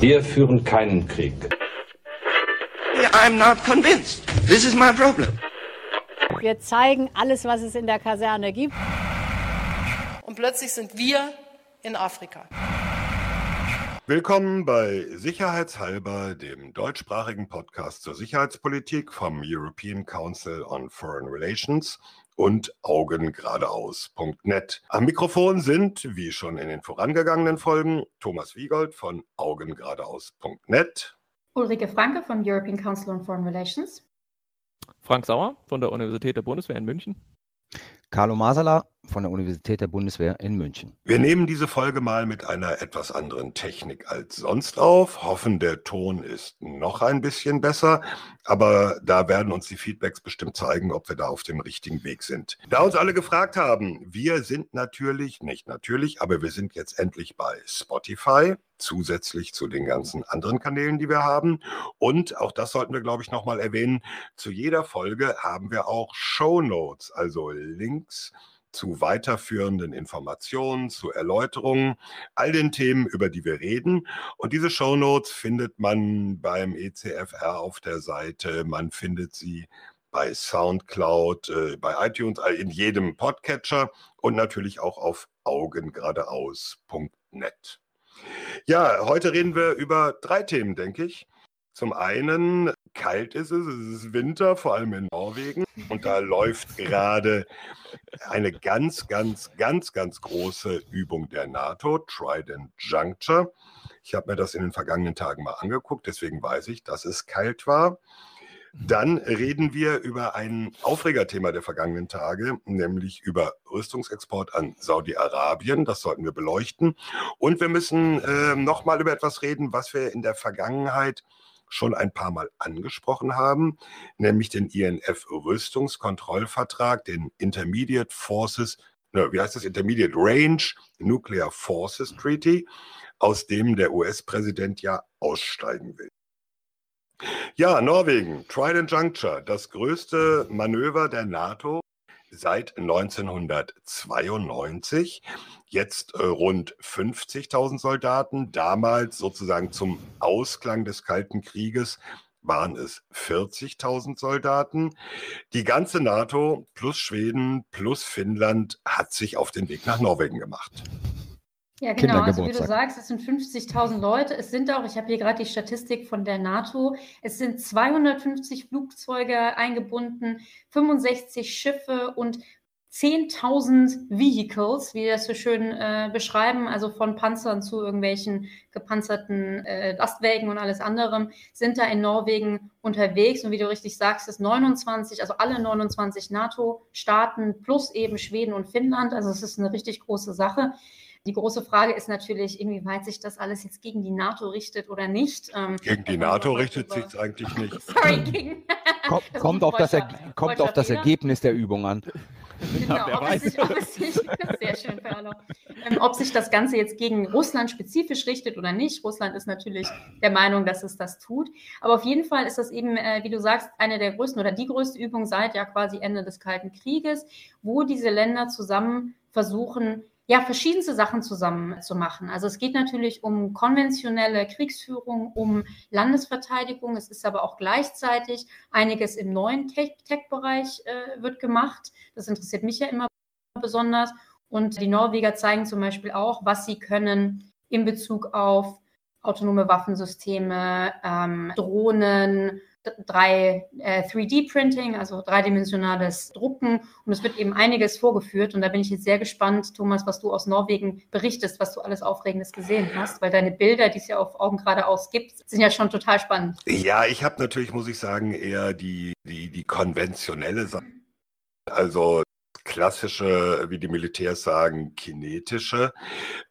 Wir führen keinen Krieg. I'm not convinced. This is my problem. Wir zeigen alles, was es in der Kaserne gibt. Und plötzlich sind wir in Afrika. Willkommen bei Sicherheitshalber, dem deutschsprachigen Podcast zur Sicherheitspolitik vom European Council on Foreign Relations und Augen geradeaus.net. Am Mikrofon sind, wie schon in den vorangegangenen Folgen, Thomas Wiegold von Augen geradeaus.net, Ulrike Franke vom European Council on Foreign Relations, Frank Sauer von der Universität der Bundeswehr in München. Carlo Masala von der Universität der Bundeswehr in München. Wir nehmen diese Folge mal mit einer etwas anderen Technik als sonst auf, hoffen, der Ton ist noch ein bisschen besser, aber da werden uns die Feedbacks bestimmt zeigen, ob wir da auf dem richtigen Weg sind. Da uns alle gefragt haben, wir sind natürlich, nicht natürlich, aber wir sind jetzt endlich bei Spotify, zusätzlich zu den ganzen anderen Kanälen, die wir haben. Und auch das sollten wir, glaube ich, nochmal erwähnen. Zu jeder Folge haben wir auch Show Notes, also Links zu weiterführenden Informationen, zu Erläuterungen, all den Themen, über die wir reden. Und diese Show Notes findet man beim ECFR auf der Seite. Man findet sie bei SoundCloud, äh, bei iTunes, in jedem Podcatcher und natürlich auch auf augengeradeaus.net. Ja, heute reden wir über drei Themen, denke ich. Zum einen, kalt ist es, es ist Winter, vor allem in Norwegen. Und da läuft gerade eine ganz, ganz, ganz, ganz große Übung der NATO, Trident Juncture. Ich habe mir das in den vergangenen Tagen mal angeguckt, deswegen weiß ich, dass es kalt war. Dann reden wir über ein Aufregerthema der vergangenen Tage, nämlich über Rüstungsexport an Saudi-Arabien. Das sollten wir beleuchten. Und wir müssen äh, nochmal über etwas reden, was wir in der Vergangenheit schon ein paar Mal angesprochen haben, nämlich den INF-Rüstungskontrollvertrag, den Intermediate Forces, ne, wie heißt das, Intermediate Range Nuclear Forces Treaty, aus dem der US-Präsident ja aussteigen will. Ja, Norwegen, Trident Juncture, das größte Manöver der NATO seit 1992. Jetzt äh, rund 50.000 Soldaten. Damals sozusagen zum Ausklang des Kalten Krieges waren es 40.000 Soldaten. Die ganze NATO plus Schweden plus Finnland hat sich auf den Weg nach Norwegen gemacht. Ja, genau. Also wie du sagst, es sind 50.000 Leute. Es sind auch, ich habe hier gerade die Statistik von der NATO, es sind 250 Flugzeuge eingebunden, 65 Schiffe und 10.000 Vehicles, wie wir das so schön äh, beschreiben, also von Panzern zu irgendwelchen gepanzerten äh, Lastwägen und alles anderem, sind da in Norwegen unterwegs. Und wie du richtig sagst, ist 29, also alle 29 NATO-Staaten plus eben Schweden und Finnland. Also es ist eine richtig große Sache. Die große Frage ist natürlich, inwieweit sich das alles jetzt gegen die NATO richtet oder nicht. Ähm, gegen die NATO richtet sich es eigentlich nicht. Sorry, gegen. Kommt, kommt auf das, kommt auf das Ergebnis der Übung an. Genau, ja, ob, es sich, ob, es sich, sehr schön, ähm, ob sich das Ganze jetzt gegen Russland spezifisch richtet oder nicht. Russland ist natürlich der Meinung, dass es das tut. Aber auf jeden Fall ist das eben, äh, wie du sagst, eine der größten oder die größte Übung seit ja quasi Ende des Kalten Krieges, wo diese Länder zusammen versuchen, ja, verschiedenste Sachen zusammen zu machen. Also es geht natürlich um konventionelle Kriegsführung, um Landesverteidigung. Es ist aber auch gleichzeitig einiges im neuen Tech-Bereich äh, wird gemacht. Das interessiert mich ja immer besonders. Und die Norweger zeigen zum Beispiel auch, was sie können in Bezug auf autonome Waffensysteme, ähm, Drohnen, drei äh, 3D-Printing, also dreidimensionales Drucken. Und es wird eben einiges vorgeführt. Und da bin ich jetzt sehr gespannt, Thomas, was du aus Norwegen berichtest, was du alles Aufregendes gesehen hast, weil deine Bilder, die es ja auf Augen geradeaus gibt, sind ja schon total spannend. Ja, ich habe natürlich, muss ich sagen, eher die, die, die konventionelle Sache. Also klassische, wie die Militärs sagen, kinetische.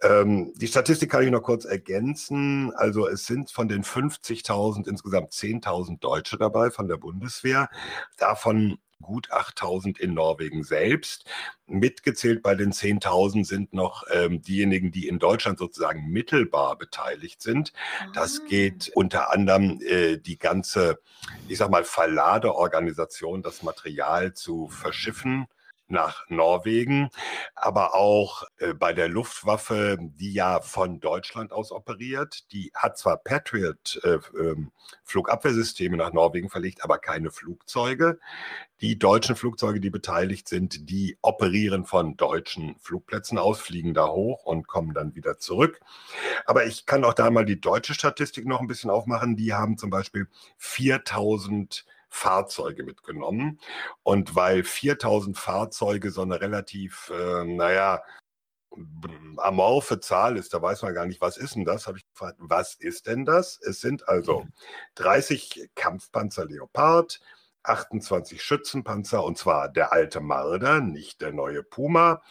Ähm, die Statistik kann ich noch kurz ergänzen. Also es sind von den 50.000 insgesamt 10.000 Deutsche dabei von der Bundeswehr. Davon gut 8000 in Norwegen selbst. Mitgezählt bei den 10.000 sind noch ähm, diejenigen, die in Deutschland sozusagen mittelbar beteiligt sind. Das ah. geht unter anderem äh, die ganze, ich sag mal, Verladeorganisation, das Material zu verschiffen nach Norwegen, aber auch äh, bei der Luftwaffe, die ja von Deutschland aus operiert. Die hat zwar Patriot äh, ähm, Flugabwehrsysteme nach Norwegen verlegt, aber keine Flugzeuge. Die deutschen Flugzeuge, die beteiligt sind, die operieren von deutschen Flugplätzen aus, fliegen da hoch und kommen dann wieder zurück. Aber ich kann auch da mal die deutsche Statistik noch ein bisschen aufmachen. Die haben zum Beispiel 4000 Fahrzeuge mitgenommen. Und weil 4000 Fahrzeuge so eine relativ, äh, naja, amorphe Zahl ist, da weiß man gar nicht, was ist denn das? Habe ich gefragt, was ist denn das? Es sind also 30 Kampfpanzer Leopard, 28 Schützenpanzer und zwar der alte Marder, nicht der neue Puma,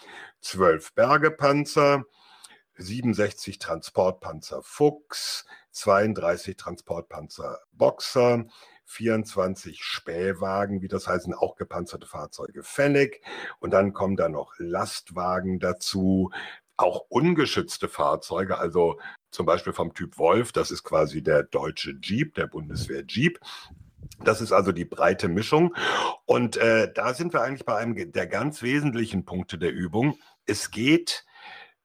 12 Bergepanzer, 67 Transportpanzer Fuchs, 32 Transportpanzer Boxer, 24 Spähwagen, wie das heißen, auch gepanzerte Fahrzeuge Fennec. Und dann kommen da noch Lastwagen dazu, auch ungeschützte Fahrzeuge, also zum Beispiel vom Typ Wolf, das ist quasi der deutsche Jeep, der Bundeswehr Jeep. Das ist also die breite Mischung. Und äh, da sind wir eigentlich bei einem der ganz wesentlichen Punkte der Übung. Es geht,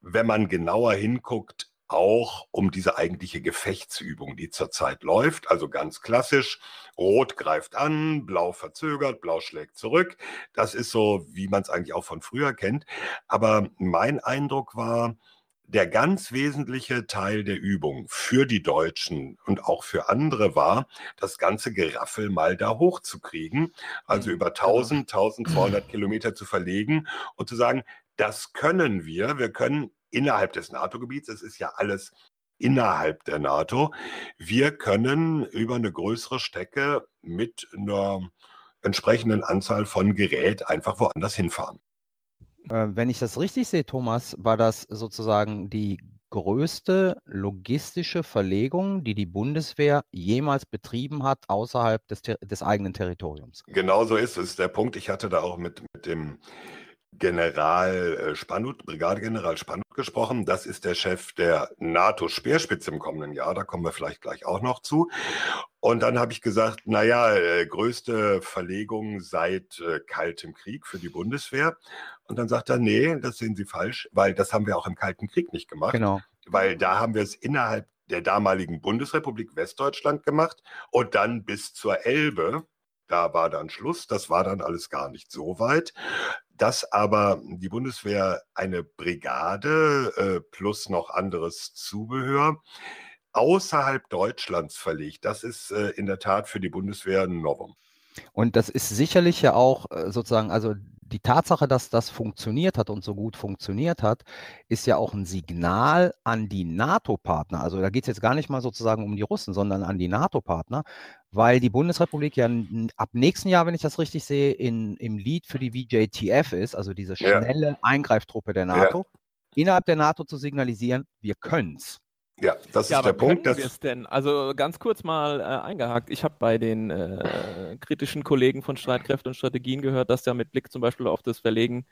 wenn man genauer hinguckt, auch um diese eigentliche Gefechtsübung, die zurzeit läuft. Also ganz klassisch, Rot greift an, Blau verzögert, Blau schlägt zurück. Das ist so, wie man es eigentlich auch von früher kennt. Aber mein Eindruck war, der ganz wesentliche Teil der Übung für die Deutschen und auch für andere war, das ganze Geraffel mal da hochzukriegen, also mhm, über 1000, genau. 1200 Kilometer zu verlegen und zu sagen, das können wir. Wir können innerhalb des NATO-Gebiets, es ist ja alles innerhalb der NATO, wir können über eine größere Strecke mit einer entsprechenden Anzahl von Gerät einfach woanders hinfahren. Äh, wenn ich das richtig sehe, Thomas, war das sozusagen die größte logistische Verlegung, die die Bundeswehr jemals betrieben hat außerhalb des, des eigenen Territoriums. Genau so ist es. Der Punkt, ich hatte da auch mit, mit dem General äh, Spanut, Brigadegeneral Spanut gesprochen. Das ist der Chef der NATO-Speerspitze im kommenden Jahr. Da kommen wir vielleicht gleich auch noch zu. Und dann habe ich gesagt, naja, äh, größte Verlegung seit äh, Kaltem Krieg für die Bundeswehr. Und dann sagt er, nee, das sehen Sie falsch, weil das haben wir auch im Kalten Krieg nicht gemacht. Genau. Weil da haben wir es innerhalb der damaligen Bundesrepublik Westdeutschland gemacht und dann bis zur Elbe. Da war dann Schluss. Das war dann alles gar nicht so weit dass aber die Bundeswehr eine Brigade äh, plus noch anderes Zubehör außerhalb Deutschlands verlegt. Das ist äh, in der Tat für die Bundeswehr ein Novum. Und das ist sicherlich ja auch äh, sozusagen, also die Tatsache, dass das funktioniert hat und so gut funktioniert hat, ist ja auch ein Signal an die NATO-Partner. Also da geht es jetzt gar nicht mal sozusagen um die Russen, sondern an die NATO-Partner, weil die Bundesrepublik ja ab nächsten Jahr, wenn ich das richtig sehe, in, im Lied für die VJTF ist, also diese schnelle ja. Eingreiftruppe der NATO, ja. innerhalb der NATO zu signalisieren, wir können es. Ja, das ja, ist der Punkt. Dass es denn? Also ganz kurz mal äh, eingehakt. Ich habe bei den äh, kritischen Kollegen von Streitkräften und Strategien gehört, dass ja mit Blick zum Beispiel auf das Verlegen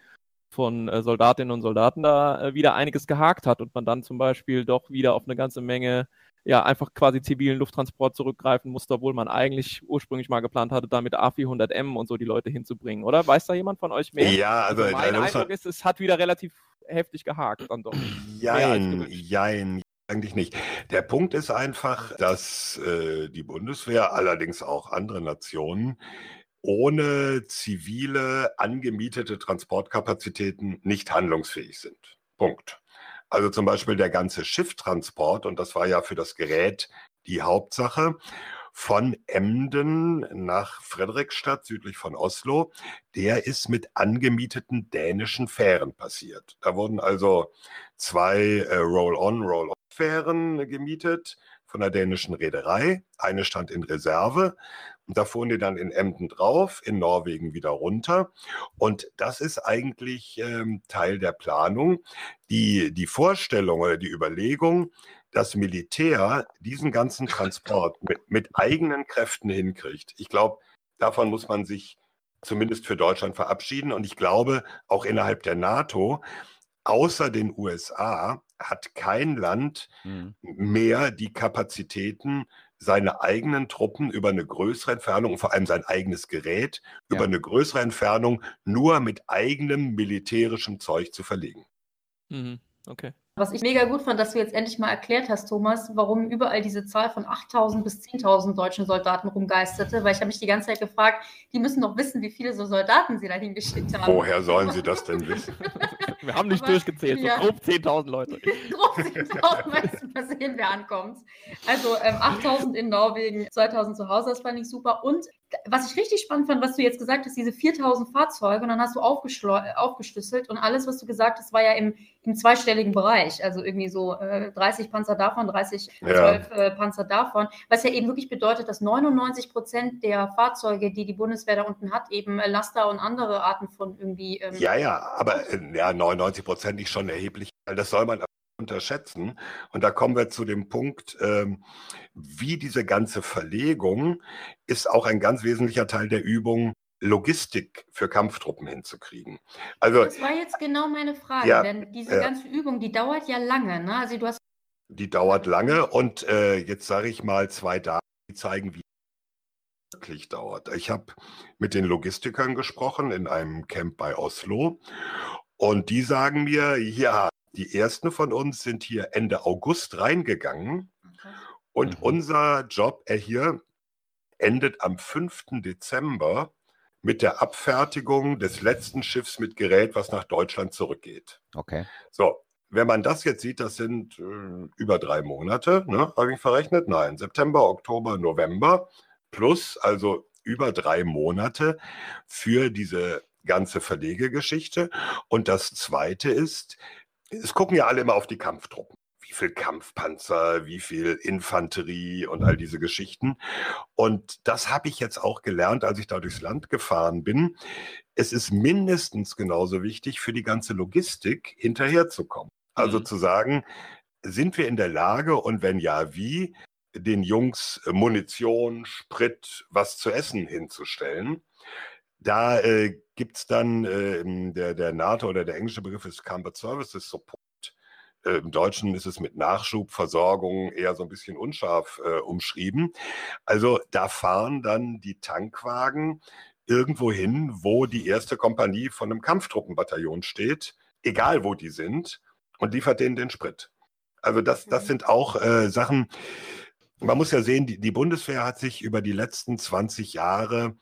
von äh, Soldatinnen und Soldaten da äh, wieder einiges gehakt hat und man dann zum Beispiel doch wieder auf eine ganze Menge ja einfach quasi zivilen Lufttransport zurückgreifen musste, obwohl man eigentlich ursprünglich mal geplant hatte, da mit A400M und so die Leute hinzubringen, oder? Weiß da jemand von euch mehr? Ja, also, also mein Eindruck ist, es hat wieder relativ heftig gehakt dann doch. Jein, jein, eigentlich nicht. Der Punkt ist einfach, dass äh, die Bundeswehr, allerdings auch andere Nationen, ohne zivile, angemietete Transportkapazitäten nicht handlungsfähig sind. Punkt. Also zum Beispiel der ganze Schifftransport, und das war ja für das Gerät die Hauptsache, von Emden nach Fredrikstadt südlich von Oslo, der ist mit angemieteten dänischen Fähren passiert. Da wurden also zwei äh, Roll-on, Roll-off-Fähren gemietet von der dänischen Reederei. Eine stand in Reserve und da fuhren die dann in Emden drauf, in Norwegen wieder runter. Und das ist eigentlich ähm, Teil der Planung. Die, die Vorstellung oder die Überlegung, das Militär diesen ganzen Transport mit, mit eigenen Kräften hinkriegt. Ich glaube, davon muss man sich zumindest für Deutschland verabschieden. Und ich glaube, auch innerhalb der NATO, außer den USA, hat kein Land Mhm. mehr die Kapazitäten, seine eigenen Truppen über eine größere Entfernung, und vor allem sein eigenes Gerät, Ja. über eine größere Entfernung nur mit eigenem militärischem Zeug zu verlegen. Mhm. Okay. Was ich mega gut fand, dass du jetzt endlich mal erklärt hast, Thomas, warum überall diese Zahl von 8.000 bis 10.000 deutschen Soldaten rumgeisterte, weil ich habe mich die ganze Zeit gefragt, die müssen doch wissen, wie viele so Soldaten sie dahin geschickt haben. Woher sollen sie das denn wissen? Wir haben nicht Aber- durchgezählt, so ja. grob 10.000 Leute. Grob 10.000, weißt du, mal sehen, wer ankommt. Also ähm, 8.000 in Norwegen, 2.000 zu Hause, das fand ich super. Und was ich richtig spannend fand, was du jetzt gesagt hast, diese 4.000 Fahrzeuge, und dann hast du aufgeschlüsselt und alles, was du gesagt hast, war ja im, im zweistelligen Bereich. Also irgendwie so äh, 30 Panzer davon, 30, Ja. 12 äh, Panzer davon. Was ja eben wirklich bedeutet, dass 99 Prozent der Fahrzeuge, die die Bundeswehr da unten hat, eben äh, Laster und andere Arten von irgendwie. Ähm, Ja, ja, aber äh, ja, 99 Prozent ist schon erheblich. weil Das soll man unterschätzen. Und da kommen wir zu dem Punkt, ähm, wie diese ganze Verlegung ist auch ein ganz wesentlicher Teil der Übung, Logistik für Kampftruppen hinzukriegen. Also Das war jetzt genau meine Frage, Ja, denn diese ja. ganze Übung, die dauert ja lange. Ne? Also du hast die dauert lange und äh, jetzt sage ich mal zwei Daten, die zeigen, wie wirklich dauert. Ich habe mit den Logistikern gesprochen in einem Camp bei Oslo und die sagen mir, ja, die ersten von uns sind hier Ende August reingegangen und Mhm. unser Job äh, hier endet am 5. Dezember mit der Abfertigung des letzten Schiffs mit Gerät, was nach Deutschland zurückgeht. Okay. So, wenn man das jetzt sieht, das sind äh, über drei Monate, ne? Habe ich verrechnet? Nein, September, Oktober, November plus also über drei Monate für diese ganze Verlegegeschichte. Und das Zweite ist, es gucken ja alle immer auf die Kampftruppen. Wie viel Kampfpanzer, wie viel Infanterie und all diese Geschichten. Und das habe ich jetzt auch gelernt, als ich da durchs Land gefahren bin. Es ist mindestens genauso wichtig für die ganze Logistik hinterherzukommen. Also Mhm. zu sagen, sind wir in der Lage und wenn ja, wie, den Jungs Munition, Sprit, was zu essen hinzustellen. Da äh, gibt es dann äh, der, der NATO oder der englische Begriff ist Combat Services Support. Äh, Im Deutschen ist es mit Nachschub, Versorgung eher so ein bisschen unscharf äh, umschrieben. Also da fahren dann die Tankwagen irgendwo hin, wo die erste Kompanie von einem Kampftruppenbataillon steht, egal wo die sind, und liefert denen den Sprit. Also das, das sind auch äh, Sachen, man muss ja sehen, die, die Bundeswehr hat sich über die letzten 20 Jahre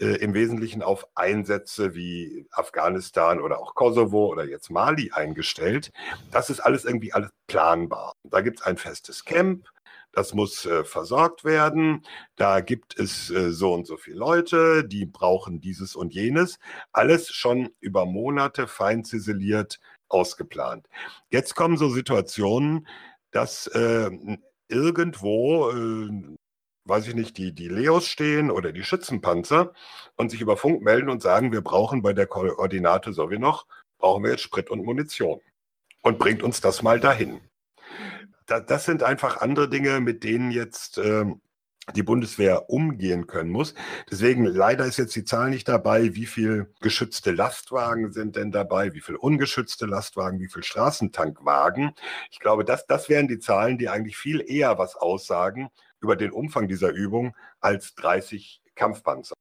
äh, im Wesentlichen auf Einsätze wie Afghanistan oder auch Kosovo oder jetzt Mali eingestellt. Das ist alles irgendwie alles planbar. Da gibt es ein festes Camp, das muss äh, versorgt werden. Da gibt es äh, so und so viele Leute, die brauchen dieses und jenes. Alles schon über Monate fein ziseliert ausgeplant. Jetzt kommen so Situationen, dass äh, irgendwo, äh, weiß ich nicht, die, die Leos stehen oder die Schützenpanzer und sich über Funk melden und sagen, wir brauchen bei der Koordinate so wie noch, brauchen wir jetzt Sprit und Munition. Und bringt uns das mal dahin. Da, das sind einfach andere Dinge, mit denen jetzt ähm, die Bundeswehr umgehen können muss. Deswegen leider ist jetzt die Zahl nicht dabei, wie viel geschützte Lastwagen sind denn dabei, wie viel ungeschützte Lastwagen, wie viel Straßentankwagen. Ich glaube, das, das wären die Zahlen, die eigentlich viel eher was aussagen über den Umfang dieser Übung als 30 Kampfpanzer.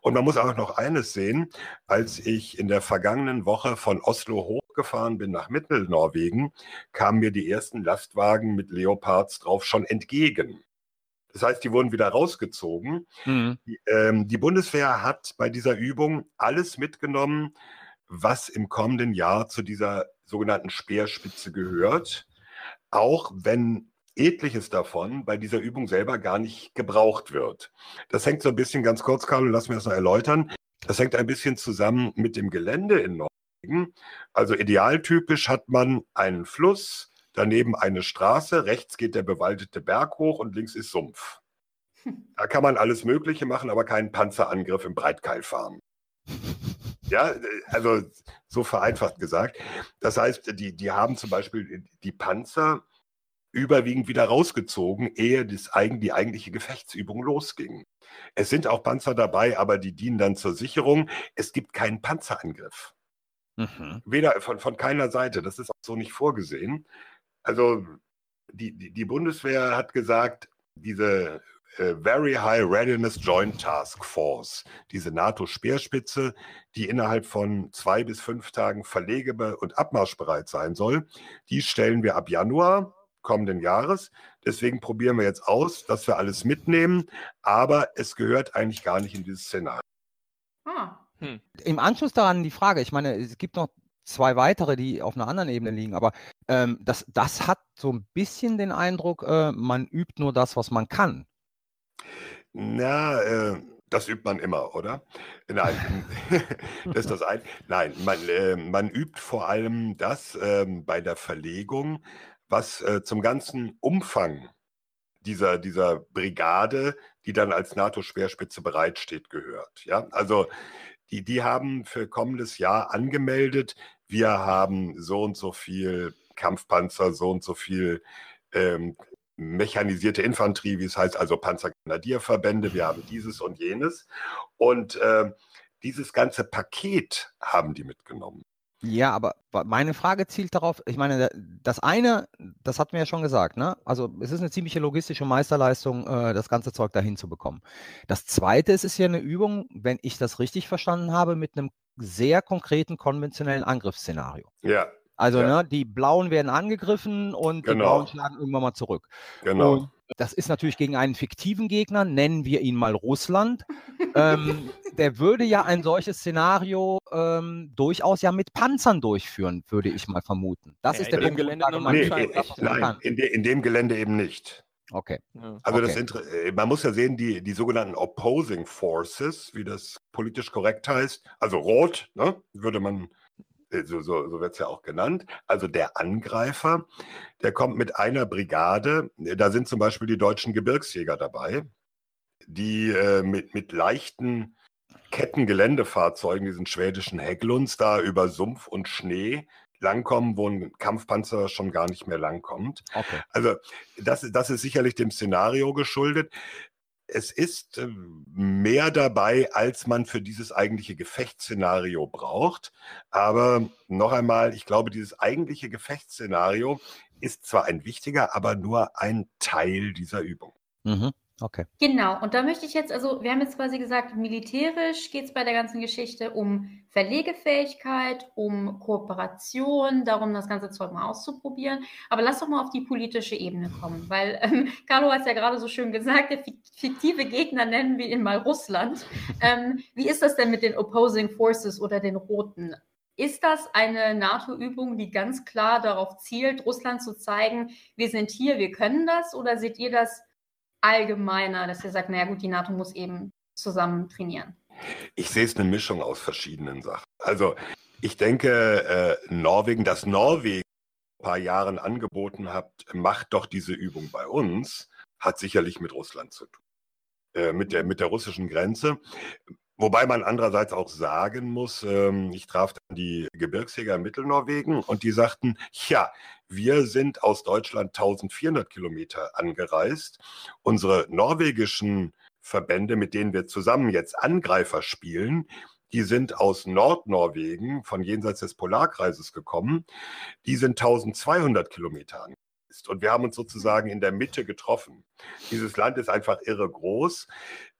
Und man muss auch noch eines sehen, als ich in der vergangenen Woche von Oslo hochgefahren bin nach Mittelnorwegen, kamen mir die ersten Lastwagen mit Leopards drauf schon entgegen. Das heißt, die wurden wieder rausgezogen. Mhm. Die, ähm, die Bundeswehr hat bei dieser Übung alles mitgenommen, was im kommenden Jahr zu dieser sogenannten Speerspitze gehört, auch wenn etliches davon bei dieser Übung selber gar nicht gebraucht wird. Das hängt so ein bisschen ganz kurz, Carlo, lass mir das noch erläutern. Das hängt ein bisschen zusammen mit dem Gelände in Norwegen. Also idealtypisch hat man einen Fluss, daneben eine Straße, rechts geht der bewaldete Berg hoch und links ist Sumpf. Da kann man alles Mögliche machen, aber keinen Panzerangriff im Breitkeil fahren. Ja, also so vereinfacht gesagt. Das heißt, die, die haben zum Beispiel die Panzer überwiegend wieder rausgezogen, ehe das, die eigentliche Gefechtsübung losging. Es sind auch Panzer dabei, aber die dienen dann zur Sicherung. Es gibt keinen Panzerangriff. Mhm. Weder von, von keiner Seite. Das ist auch so nicht vorgesehen. Also die, die, die Bundeswehr hat gesagt, diese äh, Very High Readiness Joint Task Force, diese NATO-Speerspitze, die innerhalb von zwei bis fünf Tagen verlegebe- und abmarschbereit sein soll, die stellen wir ab Januar kommenden Jahres. Deswegen probieren wir jetzt aus, dass wir alles mitnehmen, aber es gehört eigentlich gar nicht in dieses Szenario. Ah. Hm. Im Anschluss daran die Frage, ich meine, es gibt noch zwei weitere, die auf einer anderen Ebene liegen, aber ähm, das, das hat so ein bisschen den Eindruck, äh, man übt nur das, was man kann. Na, äh, das übt man immer, oder? Nein, das ist das ein. Nein, man, äh, man übt vor allem das äh, bei der Verlegung, was äh, zum ganzen Umfang dieser, dieser Brigade, die dann als NATO-Schwerspitze bereitsteht, gehört. Ja, also die, die haben für kommendes Jahr angemeldet, wir haben so und so viel Kampfpanzer, so und so viel ähm, mechanisierte Infanterie, wie es heißt, also Panzergrenadierverbände, wir haben dieses und jenes. Und äh, dieses ganze Paket haben die mitgenommen. Ja, aber meine Frage zielt darauf, ich meine, das eine, das hatten wir ja schon gesagt, ne? Also es ist eine ziemliche logistische Meisterleistung, äh, das ganze Zeug dahin zu bekommen. Das zweite ist, ist ja eine Übung, wenn ich das richtig verstanden habe, mit einem sehr konkreten konventionellen Angriffsszenario. Ja. Also, ja. ne, die Blauen werden angegriffen und Genau. die Blauen schlagen irgendwann mal zurück. Genau. Und das ist natürlich gegen einen fiktiven Gegner, nennen wir ihn mal Russland. ähm, der würde ja ein solches Szenario ähm, durchaus ja mit Panzern durchführen, würde ich mal vermuten. Das Ja, ist der in dem Punkt, Gelände man Nee, das, man nein, kann. in, de, in dem Gelände eben nicht. Okay. Ja. Also das Okay. Inter äh, man muss ja sehen, die, die sogenannten Opposing Forces, wie das politisch korrekt heißt, also rot, ne, würde man, äh, so, so, so wird es ja auch genannt, also der Angreifer, der kommt mit einer Brigade, äh, da sind zum Beispiel die deutschen Gebirgsjäger dabei, die äh, mit, mit leichten Kettengeländefahrzeugen, diesen schwedischen Hägglunds, da über Sumpf und Schnee langkommen, wo ein Kampfpanzer schon gar nicht mehr langkommt. Okay. Also das, das ist sicherlich dem Szenario geschuldet. Es ist äh, mehr dabei, als man für dieses eigentliche Gefechtsszenario braucht. Aber noch einmal, ich glaube, dieses eigentliche Gefechtsszenario ist zwar ein wichtiger, aber nur ein Teil dieser Übung. Mhm. Okay. Genau, und da möchte ich jetzt, also wir haben jetzt quasi gesagt, militärisch geht es bei der ganzen Geschichte um Verlegefähigkeit, um Kooperation, darum, das ganze Zeug mal auszuprobieren. Aber lass doch mal auf die politische Ebene kommen, weil ähm, Carlo hat es ja gerade so schön gesagt, der fik- fiktive Gegner nennen wir ihn mal Russland. Ähm, wie ist das denn mit den Opposing Forces oder den Roten? Ist das eine NATO-Übung, die ganz klar darauf zielt, Russland zu zeigen, wir sind hier, wir können das? Oder seht ihr das allgemeiner, dass ihr sagt, naja gut, die NATO muss eben zusammen trainieren? Ich sehe es eine Mischung aus verschiedenen Sachen. Also ich denke, äh, Norwegen, dass Norwegen ein paar Jahren angeboten hat, macht doch diese Übung bei uns, hat sicherlich mit Russland zu tun. Äh, mit, der, mit der russischen Grenze. Wobei man andererseits auch sagen muss, ähm, ich traf dann die Gebirgsjäger in Mittelnorwegen und die sagten, ja, wir sind aus Deutschland 1400 Kilometer angereist. Unsere norwegischen Verbände, mit denen wir zusammen jetzt Angreifer spielen, die sind aus Nordnorwegen, von jenseits des Polarkreises gekommen. Die sind 1200 Kilometer angereist. Und wir haben uns sozusagen in der Mitte getroffen. Dieses Land ist einfach irre groß.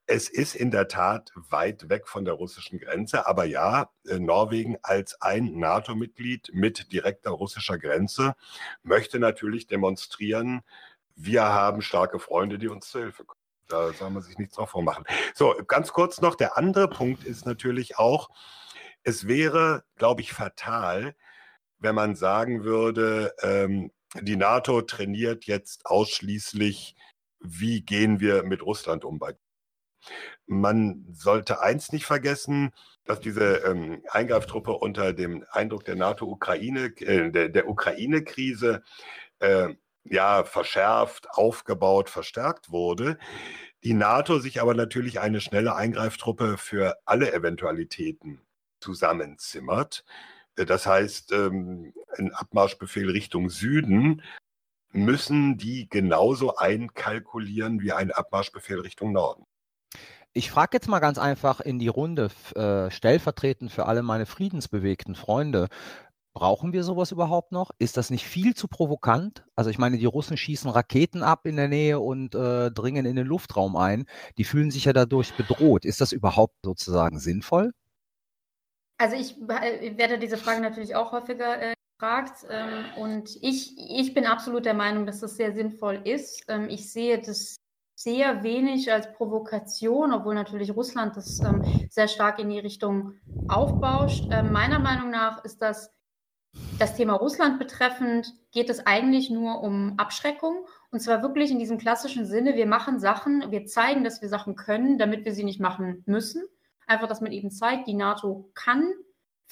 Es ist in der Tat weit weg von der russischen Grenze, aber ja, äh, Norwegen als ein NATO-Mitglied mit direkter russischer Grenze möchte natürlich demonstrieren, wir haben starke Freunde, die uns zur Hilfe kommen. Da soll man sich nichts drauf vormachen. So, ganz kurz noch, der andere Punkt ist natürlich auch, es wäre, glaube ich, fatal, wenn man sagen würde, ähm, die NATO trainiert jetzt ausschließlich, wie gehen wir mit Russland um bei man sollte eins nicht vergessen, dass diese ähm, Eingreiftruppe unter dem Eindruck der NATO-Ukraine, äh, der, der Ukraine-Krise, äh, ja, verschärft, aufgebaut, verstärkt wurde. Die NATO sich aber natürlich eine schnelle Eingreiftruppe für alle Eventualitäten zusammenzimmert. Äh, Das heißt, ähm, ein Abmarschbefehl Richtung Süden müssen die genauso einkalkulieren wie ein Abmarschbefehl Richtung Norden. Ich frage jetzt mal ganz einfach in die Runde, äh, stellvertretend für alle meine friedensbewegten Freunde. Brauchen wir sowas überhaupt noch? Ist das nicht viel zu provokant? Also ich meine, die Russen schießen Raketen ab in der Nähe und äh, dringen in den Luftraum ein. Die fühlen sich ja dadurch bedroht. Ist das überhaupt sozusagen sinnvoll? Also ich äh, werde diese Frage natürlich auch häufiger äh, gefragt ähm, und ich, ich bin absolut der Meinung, dass das sehr sinnvoll ist. Ähm, ich sehe das sehr wenig als Provokation, obwohl natürlich Russland das ähm, sehr stark in die Richtung aufbauscht. Ähm, meiner Meinung nach ist das das Thema Russland betreffend geht es eigentlich nur um Abschreckung. Und zwar wirklich in diesem klassischen Sinne, wir machen Sachen, wir zeigen, dass wir Sachen können, damit wir sie nicht machen müssen. Einfach, dass man eben zeigt, die NATO kann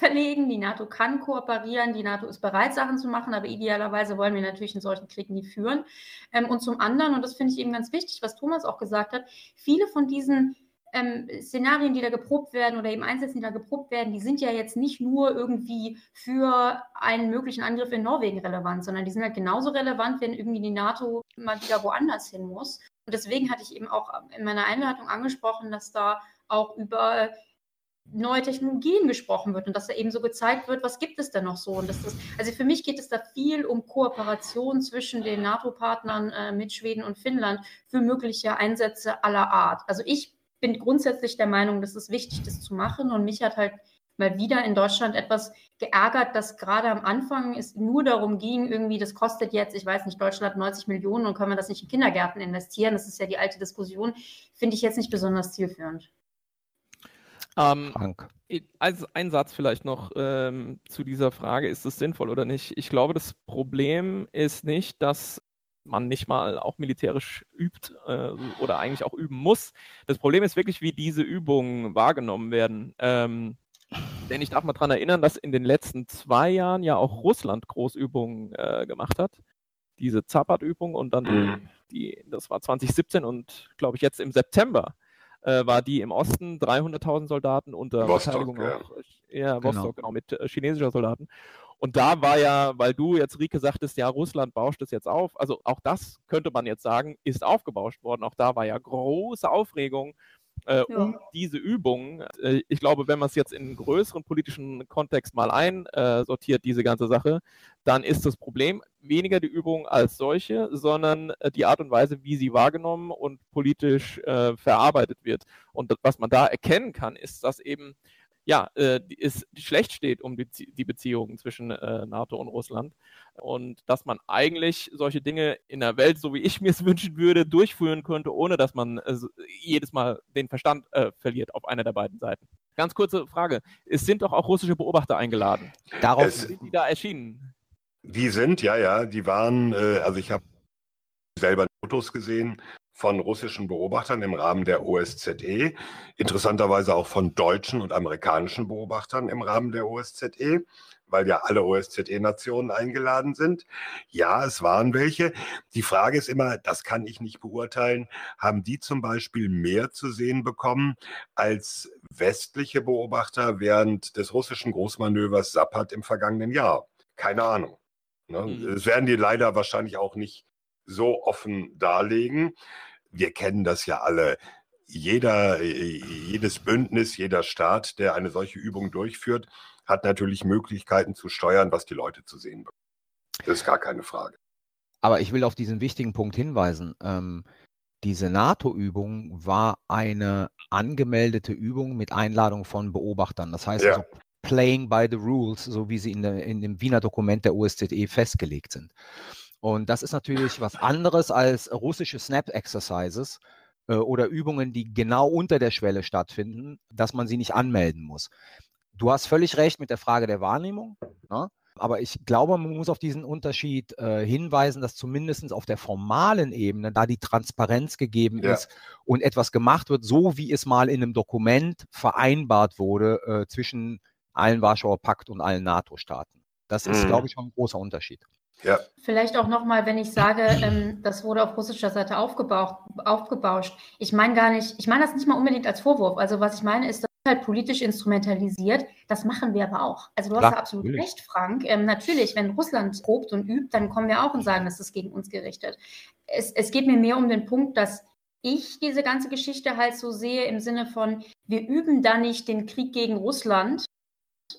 verlegen, die NATO kann kooperieren, die NATO ist bereit, Sachen zu machen, aber idealerweise wollen wir natürlich einen solchen Krieg nie führen. Ähm, und zum anderen, und das finde ich eben ganz wichtig, was Thomas auch gesagt hat, viele von diesen ähm, Szenarien, die da geprobt werden oder eben Einsätze, die da geprobt werden, die sind ja jetzt nicht nur irgendwie für einen möglichen Angriff in Norwegen relevant, sondern die sind halt genauso relevant, wenn irgendwie die NATO mal wieder woanders hin muss. Und deswegen hatte ich eben auch in meiner Einleitung angesprochen, dass da auch über neue Technologien gesprochen wird und dass da eben so gezeigt wird, was gibt es denn noch so. Und das ist, also für mich geht es da viel um Kooperation zwischen den NATO-Partnern äh, mit Schweden und Finnland für mögliche Einsätze aller Art. Also ich bin grundsätzlich der Meinung, dass es wichtig, das zu machen. Und mich hat halt mal wieder in Deutschland etwas geärgert, dass gerade am Anfang es nur darum ging, irgendwie, das kostet jetzt, ich weiß nicht, Deutschland 90 Millionen und können wir das nicht in Kindergärten investieren? Das ist ja die alte Diskussion. Finde ich jetzt nicht besonders zielführend. Ähm, also ein Satz vielleicht noch ähm, zu dieser Frage, ist es sinnvoll oder nicht? Ich glaube, das Problem ist nicht, dass man nicht mal auch militärisch übt äh, oder eigentlich auch üben muss. Das Problem ist wirklich, wie diese Übungen wahrgenommen werden. Ähm, denn ich darf mal daran erinnern, dass in den letzten zwei Jahren ja auch Russland Großübungen äh, gemacht hat. Diese Zapat-Übung und dann mhm. die, das war 2017 und glaube ich jetzt im September äh, war die im Osten 300.000 Soldaten unter Vostok, Verteidigung ja. auch, ja, Vostok, genau, genau mit äh, chinesischer Soldaten. Und da war ja, weil du jetzt, Rike, sagtest, ja, Russland bauscht es jetzt auf. Also auch das könnte man jetzt sagen, ist aufgebauscht worden. Auch da war ja große Aufregung äh, ja. um diese Übungen. Äh, ich glaube, wenn man es jetzt in einen größeren politischen Kontext mal einsortiert, diese ganze Sache, dann ist das Problem weniger die Übung als solche, sondern äh, die Art und Weise, wie sie wahrgenommen und politisch äh, verarbeitet wird. Und was man da erkennen kann, ist, dass eben ja, äh, es schlecht steht um die, die Beziehungen zwischen äh, NATO und Russland. Und dass man eigentlich solche Dinge in der Welt, so wie ich mir es wünschen würde, durchführen könnte, ohne dass man äh, jedes Mal den Verstand äh, verliert auf einer der beiden Seiten. Ganz kurze Frage. Es sind doch auch russische Beobachter eingeladen. Darauf es, sind die da erschienen. Die sind, ja, ja, die waren, äh, also ich habe selber Fotos gesehen von russischen Beobachtern im Rahmen der OSZE, interessanterweise auch von deutschen und amerikanischen Beobachtern im Rahmen der OSZE, weil ja alle OSZE-Nationen eingeladen sind. Ja, es waren welche. Die Frage ist immer, das kann ich nicht beurteilen, haben die zum Beispiel mehr zu sehen bekommen als westliche Beobachter während des russischen Großmanövers Sappat im vergangenen Jahr? Keine Ahnung. Ne? Mhm. Das werden die leider wahrscheinlich auch nicht so offen darlegen wir kennen das ja alle. Jeder, jedes Bündnis, jeder Staat, der eine solche Übung durchführt, hat natürlich Möglichkeiten zu steuern, was die Leute zu sehen bekommen. Das ist gar keine Frage. Aber ich will auf diesen wichtigen Punkt hinweisen. Ähm, diese NATO-Übung war eine angemeldete Übung mit Einladung von Beobachtern. Das heißt ja. also playing by the rules, so wie sie in, der, in dem Wiener Dokument der OSZE festgelegt sind. Und das ist natürlich was anderes als russische Snap-Exercises äh, oder Übungen, die genau unter der Schwelle stattfinden, dass man sie nicht anmelden muss. Du hast völlig recht mit der Frage der Wahrnehmung. Ne? Aber ich glaube, man muss auf diesen Unterschied äh, hinweisen, dass zumindest auf der formalen Ebene da die Transparenz gegeben ja. ist und etwas gemacht wird, so wie es mal in einem Dokument vereinbart wurde äh, zwischen allen Warschauer Pakt und allen NATO-Staaten. Das ist, mhm. glaube ich, schon ein großer Unterschied. Ja. Vielleicht auch nochmal, wenn ich sage, ähm, das wurde auf russischer Seite aufgebauscht. Ich meine gar nicht, ich meine das nicht mal unbedingt als Vorwurf. Also was ich meine ist, das ist halt politisch instrumentalisiert. Das machen wir aber auch. Also du Klar, hast ja absolut natürlich. recht, Frank. Ähm, natürlich, wenn Russland probt und übt, dann kommen wir auch und sagen, das ist gegen uns gerichtet. Es, es geht mir mehr um den Punkt, dass ich diese ganze Geschichte halt so sehe im Sinne von, wir üben da nicht den Krieg gegen Russland,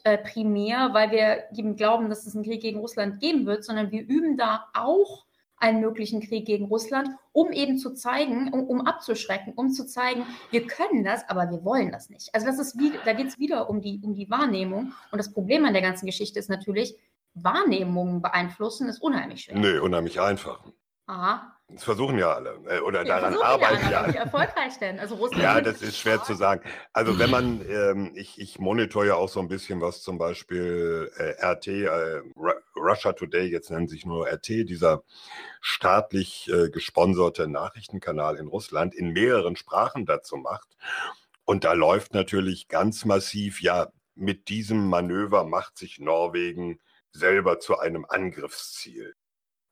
äh, primär, weil wir eben glauben, dass es einen Krieg gegen Russland geben wird, sondern wir üben da auch einen möglichen Krieg gegen Russland, um eben zu zeigen, um, um, abzuschrecken, um zu zeigen, wir können das, aber wir wollen das nicht. Also das ist wie, da geht es wieder um die, um die Wahrnehmung. Und das Problem an der ganzen Geschichte ist natürlich, Wahrnehmungen beeinflussen ist unheimlich schwer. Nö, unheimlich einfach. Aha. Das versuchen ja alle. Äh, oder Ja, daran arbeiten ja. alle. Wie erfolgreich denn? Also Russland Ja, das ist schwer zu sagen. Also wenn man, ähm, ich, ich monitor ja auch so ein bisschen, was zum Beispiel äh, RT, äh, Ru- Russia Today, jetzt nennen sich nur RT, dieser staatlich äh, gesponserte Nachrichtenkanal in Russland in mehreren Sprachen dazu macht. Und da läuft natürlich ganz massiv, ja, mit diesem Manöver macht sich Norwegen selber zu einem Angriffsziel.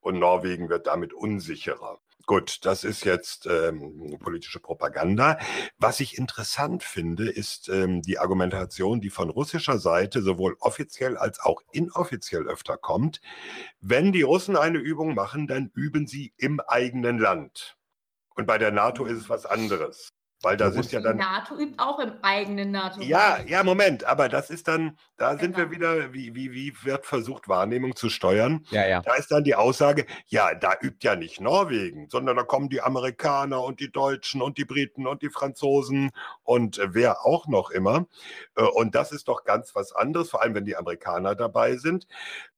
Und Norwegen wird damit unsicherer. Gut, das ist jetzt ähm, politische Propaganda. Was ich interessant finde, ist ähm, die Argumentation, die von russischer Seite sowohl offiziell als auch inoffiziell öfter kommt. Wenn die Russen eine Übung machen, dann üben sie im eigenen Land. Und bei der NATO ist es was anderes. Weil da sind ja die dann NATO übt auch im eigenen NATO. ja, ja, Moment, aber das ist dann, da sind wir Genau. wieder, wie, wie, wie wird versucht, Wahrnehmung zu steuern? Ja, ja. Da ist dann die Aussage, ja, da übt ja nicht Norwegen, sondern da kommen die Amerikaner und die Deutschen und die Briten und die Franzosen und äh, wer auch noch immer. Äh, Und das ist doch ganz was anderes, vor allem wenn die Amerikaner dabei sind.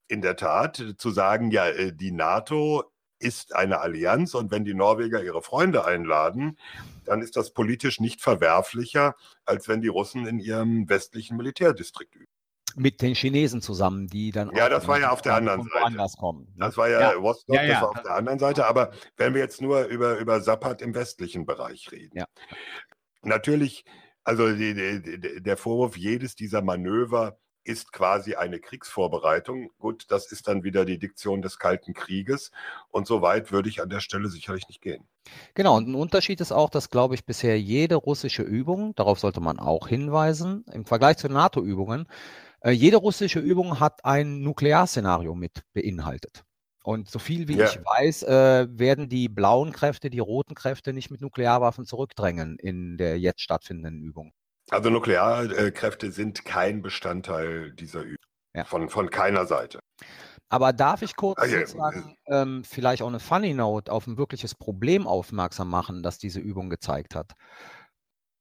In der Tat, äh, zu sagen, ja, die NATO ist eine Allianz und wenn die Norweger ihre Freunde einladen, dann ist das politisch nicht verwerflicher, als wenn die Russen in ihrem westlichen Militärdistrikt üben. Mit den Chinesen zusammen, die dann Ja, das war ja auf der anderen Seite. kommen. ne? Das war ja, Ja. Vostok, Ja, ja. das war auf der anderen Seite, aber wenn wir jetzt nur über, über Sappat im westlichen Bereich reden. Ja. Natürlich, also die, die, der Vorwurf, jedes dieser Manöver ist quasi eine Kriegsvorbereitung. Gut, das ist dann wieder die Diktion des Kalten Krieges. Und so weit würde ich an der Stelle sicherlich nicht gehen. Genau, und ein Unterschied ist auch, dass, glaube ich, bisher jede russische Übung, darauf sollte man auch hinweisen, im Vergleich zu NATO-Übungen, äh, jede russische Übung hat ein Nuklearszenario mit beinhaltet. Und so viel wie Ja. ich weiß, äh, werden die blauen Kräfte, die roten Kräfte nicht mit Nuklearwaffen zurückdrängen in der jetzt stattfindenden Übung. Also Nuklearkräfte sind kein Bestandteil dieser Übung. Ja. Von, von keiner Seite. Aber darf ich kurz Ah, ja, sozusagen ähm, vielleicht auch eine Funny Note auf ein wirkliches Problem aufmerksam machen, das diese Übung gezeigt hat?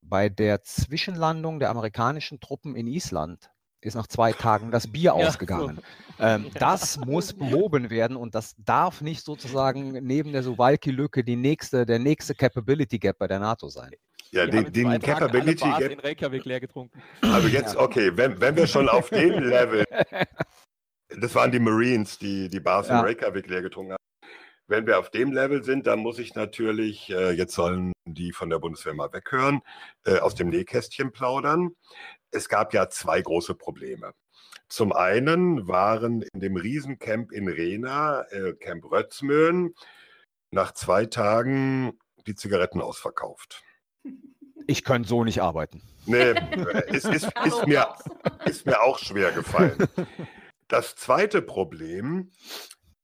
Bei der Zwischenlandung der amerikanischen Truppen in Island ist nach zwei Tagen das Bier Ja, ausgegangen. Ähm, das muss behoben werden und das darf nicht sozusagen neben der Suwalki-Lücke die nächste, der nächste Capability Gap bei der NATO sein. Ja, Die den, den Capability alle Bars in Reykjavik leer getrunken. Also jetzt, okay, wenn, wenn wir schon auf dem Level, das waren die Marines, die die Bars Ja. in Reykjavik leer getrunken haben. Wenn wir auf dem Level sind, dann muss ich natürlich, äh, jetzt sollen die von der Bundeswehr mal weghören, äh, aus dem Nähkästchen plaudern. Es gab ja zwei große Probleme. Zum einen waren in dem Riesencamp in Rena, äh, Camp Rötzmöen, nach zwei Tagen die Zigaretten ausverkauft. Ich könnte so nicht arbeiten. Nee, es ist, ist, mir, ist mir auch schwer gefallen. Das zweite Problem,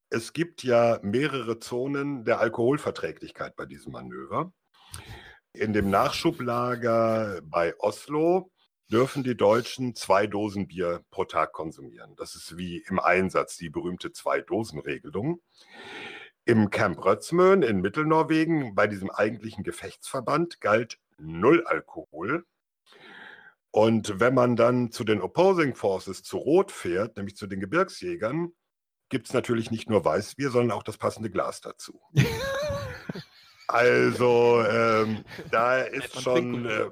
es gibt ja mehrere Zonen der Alkoholverträglichkeit bei diesem Manöver. In dem Nachschublager bei Oslo dürfen die Deutschen zwei Dosen Bier pro Tag konsumieren. Das ist wie im Einsatz die berühmte Zwei-Dosen-Regelung. Im Camp Rötzmön in Mittelnorwegen, bei diesem eigentlichen Gefechtsverband, galt null Alkohol. Und wenn man dann zu den Opposing Forces zu Rot fährt, nämlich zu den Gebirgsjägern, gibt es natürlich nicht nur Weißbier, sondern auch das passende Glas dazu. also ähm, da ist schon, äh,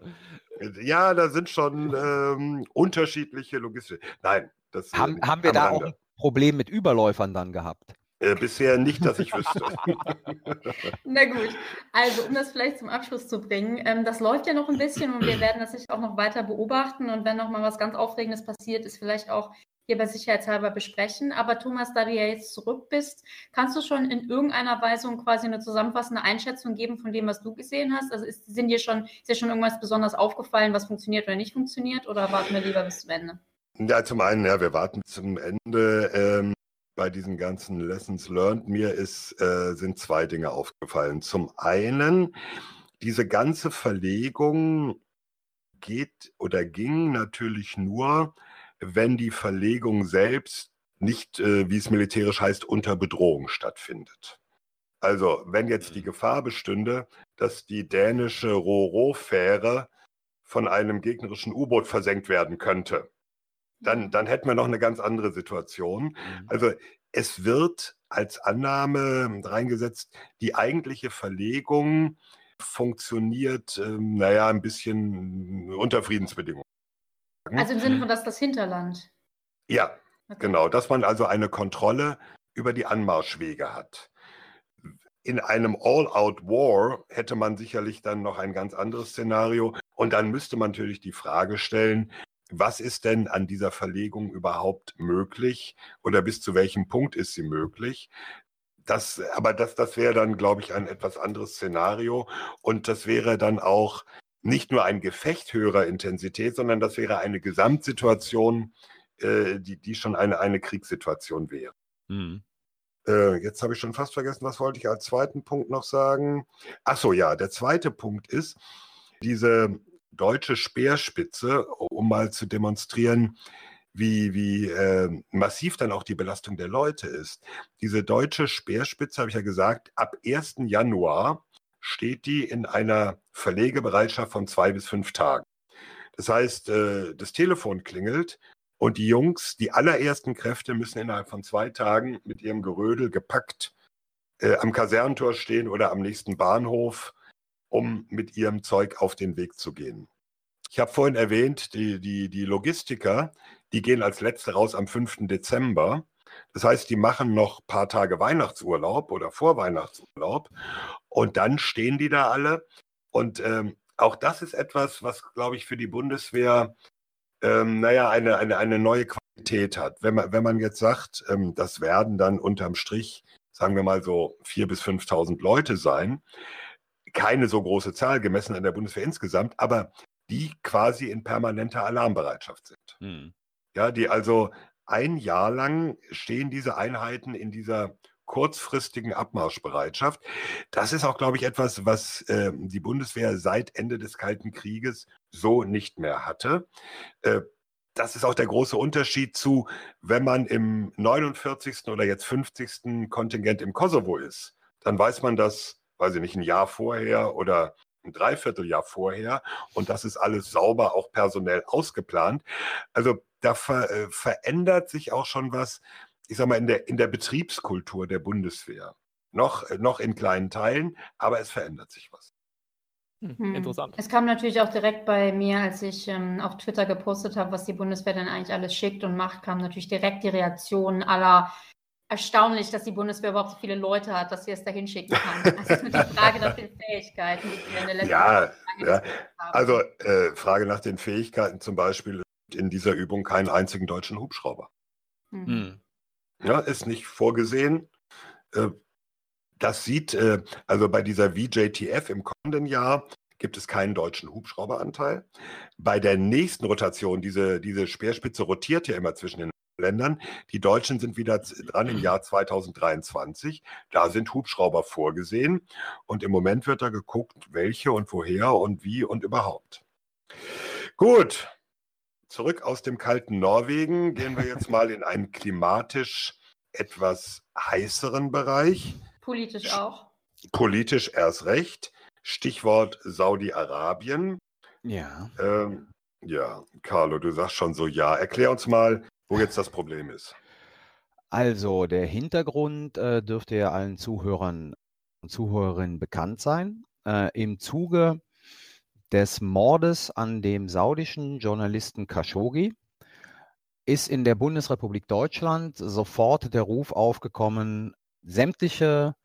ja, da sind schon ähm, unterschiedliche Logistik. Nein, das äh, Haben, haben wir da auch ein Problem mit Überläufern dann gehabt? Äh, bisher nicht, dass ich wüsste. Na gut, also um das vielleicht zum Abschluss zu bringen, ähm, das läuft ja noch ein bisschen und wir werden das sicher auch noch weiter beobachten und wenn noch mal was ganz Aufregendes passiert, ist vielleicht auch hier bei Sicherheitshalber besprechen. Aber Thomas, da du ja jetzt zurück bist, kannst du schon in irgendeiner Weise quasi eine zusammenfassende Einschätzung geben von dem, was du gesehen hast? Also ist, sind dir schon, ist dir schon irgendwas besonders aufgefallen, was funktioniert oder nicht funktioniert oder warten wir lieber bis zum Ende? Ja, zum einen, ja, wir warten zum Ende. Ähm, bei diesen ganzen Lessons learned mir ist, äh, sind zwei Dinge aufgefallen. Zum einen, diese ganze Verlegung geht oder ging natürlich nur, wenn die Verlegung selbst nicht, äh, wie es militärisch heißt, unter Bedrohung stattfindet. Also wenn jetzt die Gefahr bestünde, dass die dänische Roro-Fähre von einem gegnerischen U-Boot versenkt werden könnte, dann, dann hätten wir noch eine ganz andere Situation. Mhm. Also es wird als Annahme reingesetzt, die eigentliche Verlegung funktioniert, ähm, naja, ein bisschen unter Friedensbedingungen. Also im Sinne von, dass das Hinterland. Ja, Okay. genau, dass man also eine Kontrolle über die Anmarschwege hat. In einem All-out-War hätte man sicherlich dann noch ein ganz anderes Szenario. Und dann müsste man natürlich die Frage stellen, was ist denn an dieser Verlegung überhaupt möglich oder bis zu welchem Punkt ist sie möglich? Das, aber das, das wäre dann, glaube ich, ein etwas anderes Szenario. Und das wäre dann auch nicht nur ein Gefecht höherer Intensität, sondern das wäre eine Gesamtsituation, äh, die, die schon eine, eine Kriegssituation wäre. Mhm. Äh, jetzt habe ich schon fast vergessen, was wollte ich als zweiten Punkt noch sagen? Ach so, ja, der zweite Punkt ist, diese deutsche Speerspitze, um mal zu demonstrieren, wie, wie äh, massiv dann auch die Belastung der Leute ist. Diese deutsche Speerspitze, habe ich ja gesagt, ab 1. Januar steht die in einer Verlegebereitschaft von zwei bis fünf Tagen. Das heißt, äh, das Telefon klingelt und die Jungs, die allerersten Kräfte müssen innerhalb von zwei Tagen mit ihrem Gerödel gepackt äh, am Kasernentor stehen oder am nächsten Bahnhof, um mit ihrem Zeug auf den Weg zu gehen. Ich habe vorhin erwähnt, die, die, die Logistiker, die gehen als letzte raus am 5. Dezember. Das heißt, die machen noch ein paar Tage Weihnachtsurlaub oder Vorweihnachtsurlaub und dann stehen die da alle. Und ähm, auch das ist etwas, was, glaube ich, für die Bundeswehr ähm, naja, eine, eine, eine neue Qualität hat. Wenn man, wenn man jetzt sagt, ähm, das werden dann unterm Strich, sagen wir mal so, 4.000 bis 5.000 Leute sein, keine so große Zahl gemessen an der Bundeswehr insgesamt, aber die quasi in permanenter Alarmbereitschaft sind. Mhm. Ja, die also ein Jahr lang stehen diese Einheiten in dieser kurzfristigen Abmarschbereitschaft. Das ist auch, glaube ich, etwas, was äh, die Bundeswehr seit Ende des Kalten Krieges so nicht mehr hatte. Äh, das ist auch der große Unterschied zu, wenn man im 49. oder jetzt 50. Kontingent im Kosovo ist. Dann weiß man das, weiß ich nicht, ein Jahr vorher oder ein Dreivierteljahr vorher und das ist alles sauber auch personell ausgeplant. Also da ver, äh, verändert sich auch schon was, ich sag mal, in der, in der Betriebskultur der Bundeswehr. Noch, äh, noch in kleinen Teilen, aber es verändert sich was. Hm. Interessant. Es kam natürlich auch direkt bei mir, als ich ähm, auf Twitter gepostet habe, was die Bundeswehr dann eigentlich alles schickt und macht, kam natürlich direkt die Reaktion aller erstaunlich, dass die Bundeswehr überhaupt so viele Leute hat, dass sie es dahin schicken kann. Also die Frage nach den Fähigkeiten, die wir in der letzten Ja, ja. Also äh, Frage nach den Fähigkeiten zum Beispiel in dieser Übung keinen einzigen deutschen Hubschrauber. Mhm. Mhm. Ja, ist nicht vorgesehen. Äh, Das sieht, äh, also bei dieser VJTF im kommenden Jahr gibt es keinen deutschen Hubschrauberanteil. Bei der nächsten Rotation, diese, diese Speerspitze rotiert ja immer zwischen den Ländern. Die Deutschen sind wieder dran im Jahr 2023. Da sind Hubschrauber vorgesehen. Und im Moment wird da geguckt, welche und woher und wie und überhaupt. Gut. Zurück aus dem kalten Norwegen gehen wir jetzt mal in einen klimatisch etwas heißeren Bereich. Politisch auch. Politisch erst recht. Stichwort Saudi-Arabien. Ja. Ähm, ja, Carlo, du sagst schon so ja. Erklär uns mal, wo jetzt das Problem ist. Also der Hintergrund äh, dürfte ja allen Zuhörern und Zuhörerinnen bekannt sein. Äh, Im Zuge des Mordes an dem saudischen Journalisten Khashoggi ist in der Bundesrepublik Deutschland sofort der Ruf aufgekommen, sämtliche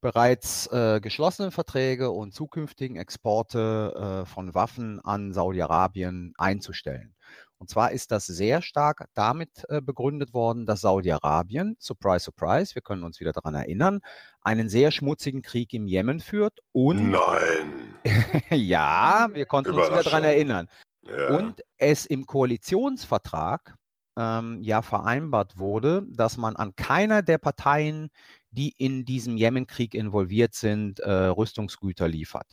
bereits äh, geschlossenen Verträge und zukünftigen Exporte äh, von Waffen an Saudi-Arabien einzustellen. Und zwar ist das sehr stark damit äh, begründet worden, dass Saudi-Arabien, surprise, surprise, wir können uns wieder daran erinnern, einen sehr schmutzigen Krieg im Jemen führt und Nein. ja, wir konnten uns wieder daran erinnern. Ja. Und es im Koalitionsvertrag ähm, ja vereinbart wurde, dass man an keiner der Parteien, die in diesem Jemenkrieg involviert sind, äh, Rüstungsgüter liefert.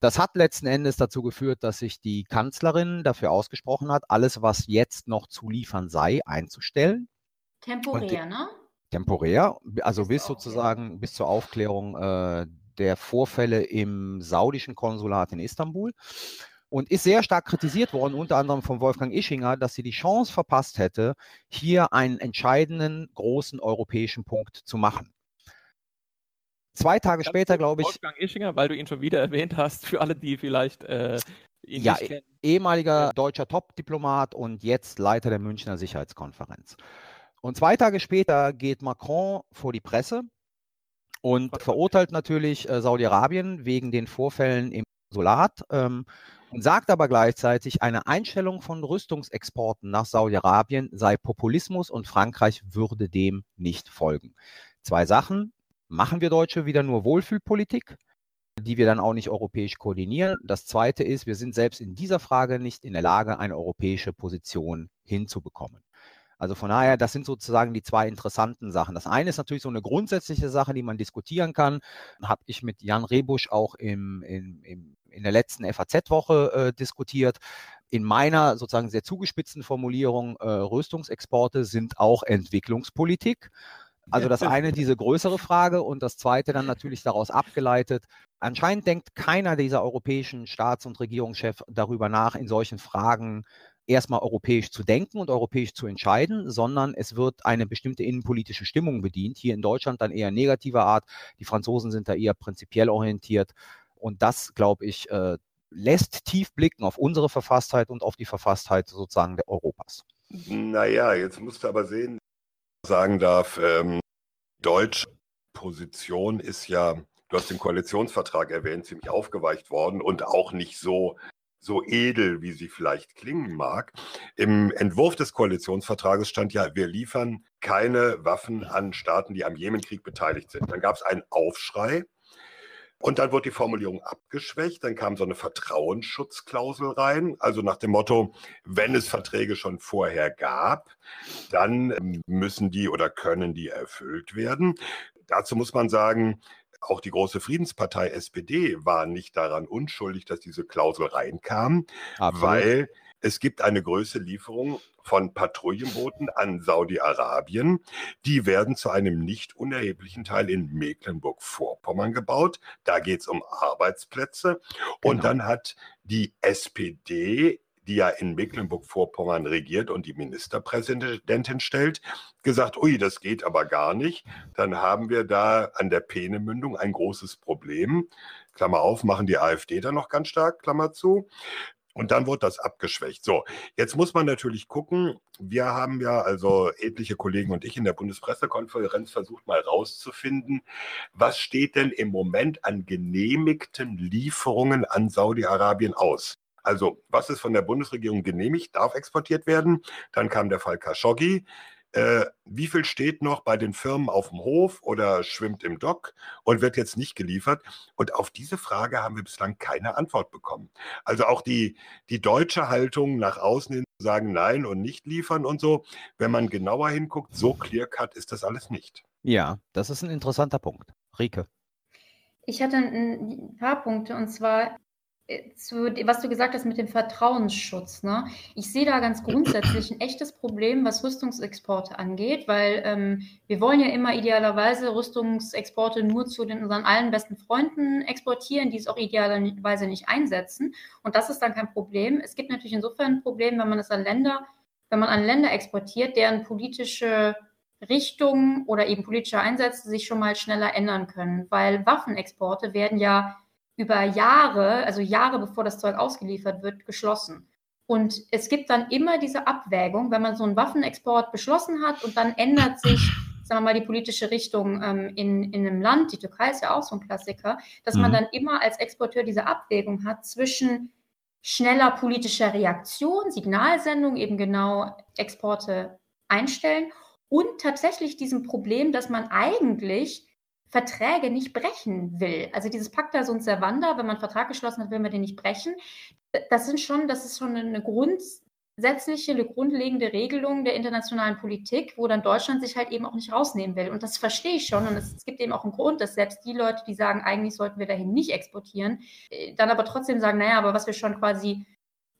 Das hat letzten Endes dazu geführt, dass sich die Kanzlerin dafür ausgesprochen hat, alles, was jetzt noch zu liefern sei, einzustellen. Temporär, ne? Temporär, also Bis sozusagen bis zur Aufklärung äh, der Vorfälle im saudischen Konsulat in Istanbul und ist sehr stark kritisiert worden, unter anderem von Wolfgang Ischinger, dass sie die Chance verpasst hätte, hier einen entscheidenden großen europäischen Punkt zu machen. Zwei Tage später, glaube ich, Wolfgang Ischinger, weil du ihn schon wieder erwähnt hast, für alle, die vielleicht äh, ihn Ja, nicht kennen. ehemaliger deutscher Top-Diplomat und jetzt Leiter der Münchner Sicherheitskonferenz. Und zwei Tage später geht Macron vor die Presse und verurteilt natürlich äh, Saudi-Arabien wegen den Vorfällen im Konsulat ähm, und sagt aber gleichzeitig, eine Einstellung von Rüstungsexporten nach Saudi-Arabien sei Populismus und Frankreich würde dem nicht folgen. Zwei Sachen. Machen wir Deutsche wieder nur Wohlfühlpolitik? die wir dann auch nicht europäisch koordinieren. Das Zweite ist, wir sind selbst in dieser Frage nicht in der Lage, eine europäische Position hinzubekommen. Also von daher, das sind sozusagen die zwei interessanten Sachen. Das eine ist natürlich so eine grundsätzliche Sache, die man diskutieren kann. Habe ich mit Jan Rebusch auch im, im, im, in der letzten FAZ-Woche äh, diskutiert. In meiner sozusagen sehr zugespitzten Formulierung, äh, Rüstungsexporte sind auch Entwicklungspolitik. Also das eine diese größere Frage und das zweite dann natürlich daraus abgeleitet. Anscheinend denkt keiner dieser europäischen Staats- und Regierungschefs darüber nach, in solchen Fragen erstmal europäisch zu denken und europäisch zu entscheiden, sondern es wird eine bestimmte innenpolitische Stimmung bedient. Hier in Deutschland dann eher negativer Art. Die Franzosen sind da eher prinzipiell orientiert. Und das, glaube ich, äh, lässt tief blicken auf unsere Verfasstheit und auf die Verfasstheit sozusagen der Europas. Naja, jetzt musst du aber sehen, sagen darf, ähm, deutsche Position ist ja, du hast den Koalitionsvertrag erwähnt, ziemlich aufgeweicht worden und auch nicht so, so edel, wie sie vielleicht klingen mag. Im Entwurf des Koalitionsvertrages stand ja, wir liefern keine Waffen an Staaten, die am Jemenkrieg beteiligt sind. Dann gab es einen Aufschrei. Und dann wurde die Formulierung abgeschwächt, dann kam so eine Vertrauensschutzklausel rein, also nach dem Motto, wenn es Verträge schon vorher gab, dann müssen die oder können die erfüllt werden. Dazu muss man sagen, auch die große Friedenspartei SPD war nicht daran unschuldig, dass diese Klausel reinkam, Absolut. weil es gibt eine größere Lieferung von Patrouillenbooten an Saudi-Arabien. Die werden zu einem nicht unerheblichen Teil in Mecklenburg-Vorpommern gebaut. Da geht es um Arbeitsplätze. Und Genau. dann hat die SPD, die ja in Mecklenburg-Vorpommern regiert und die Ministerpräsidentin stellt, gesagt, ui, das geht aber gar nicht. Dann haben wir da an der Peenemündung ein großes Problem. Klammer auf, machen die AfD da noch ganz stark, Klammer zu. Und dann wurde das abgeschwächt. So, jetzt muss man natürlich gucken. Wir haben ja, also etliche Kollegen und ich in der Bundespressekonferenz versucht mal rauszufinden, was steht denn im Moment an genehmigten Lieferungen an Saudi-Arabien aus? Also, was ist von der Bundesregierung genehmigt, darf exportiert werden? Dann kam der Fall Khashoggi. Äh, wie viel steht noch bei den Firmen auf dem Hof oder schwimmt im Dock und wird jetzt nicht geliefert? Und auf diese Frage haben wir bislang keine Antwort bekommen. Also auch die, die deutsche Haltung nach außen hin zu sagen nein und nicht liefern und so, wenn man genauer hinguckt, so clear-cut ist das alles nicht. Ja, das ist ein interessanter Punkt. Rike. Ich hatte ein paar Punkte und zwar zu, was du gesagt hast mit dem Vertrauensschutz. Ne? Ich sehe da ganz grundsätzlich ein echtes Problem, was Rüstungsexporte angeht, weil ähm, wir wollen ja immer idealerweise Rüstungsexporte nur zu den, unseren allen besten Freunden exportieren, die es auch idealerweise nicht einsetzen. Und das ist dann kein Problem. Es gibt natürlich insofern ein Problem, wenn man es an Länder, wenn man an Länder exportiert, deren politische Richtung oder eben politische Einsätze sich schon mal schneller ändern können, weil Waffenexporte werden ja über Jahre, also Jahre bevor das Zeug ausgeliefert wird, geschlossen. Und es gibt dann immer diese Abwägung, wenn man so einen Waffenexport beschlossen hat und dann ändert sich, sagen wir mal, die politische Richtung ähm, in, in einem Land, die Türkei ist ja auch so ein Klassiker, dass man Mhm. dann immer als Exporteur diese Abwägung hat zwischen schneller politischer Reaktion, Signalsendung, eben genau Exporte einstellen und tatsächlich diesem Problem, dass man eigentlich Verträge nicht brechen will. Also dieses Pacta sunt servanda, wenn man einen Vertrag geschlossen hat, will man den nicht brechen. Das sind schon, das ist schon eine grundsätzliche, eine grundlegende Regelung der internationalen Politik, wo dann Deutschland sich halt eben auch nicht rausnehmen will. Und das verstehe ich schon. Und es, gibt eben auch einen Grund, dass selbst die Leute, die sagen, eigentlich sollten wir dahin nicht exportieren, äh, dann aber trotzdem sagen, naja, aber was wir schon quasi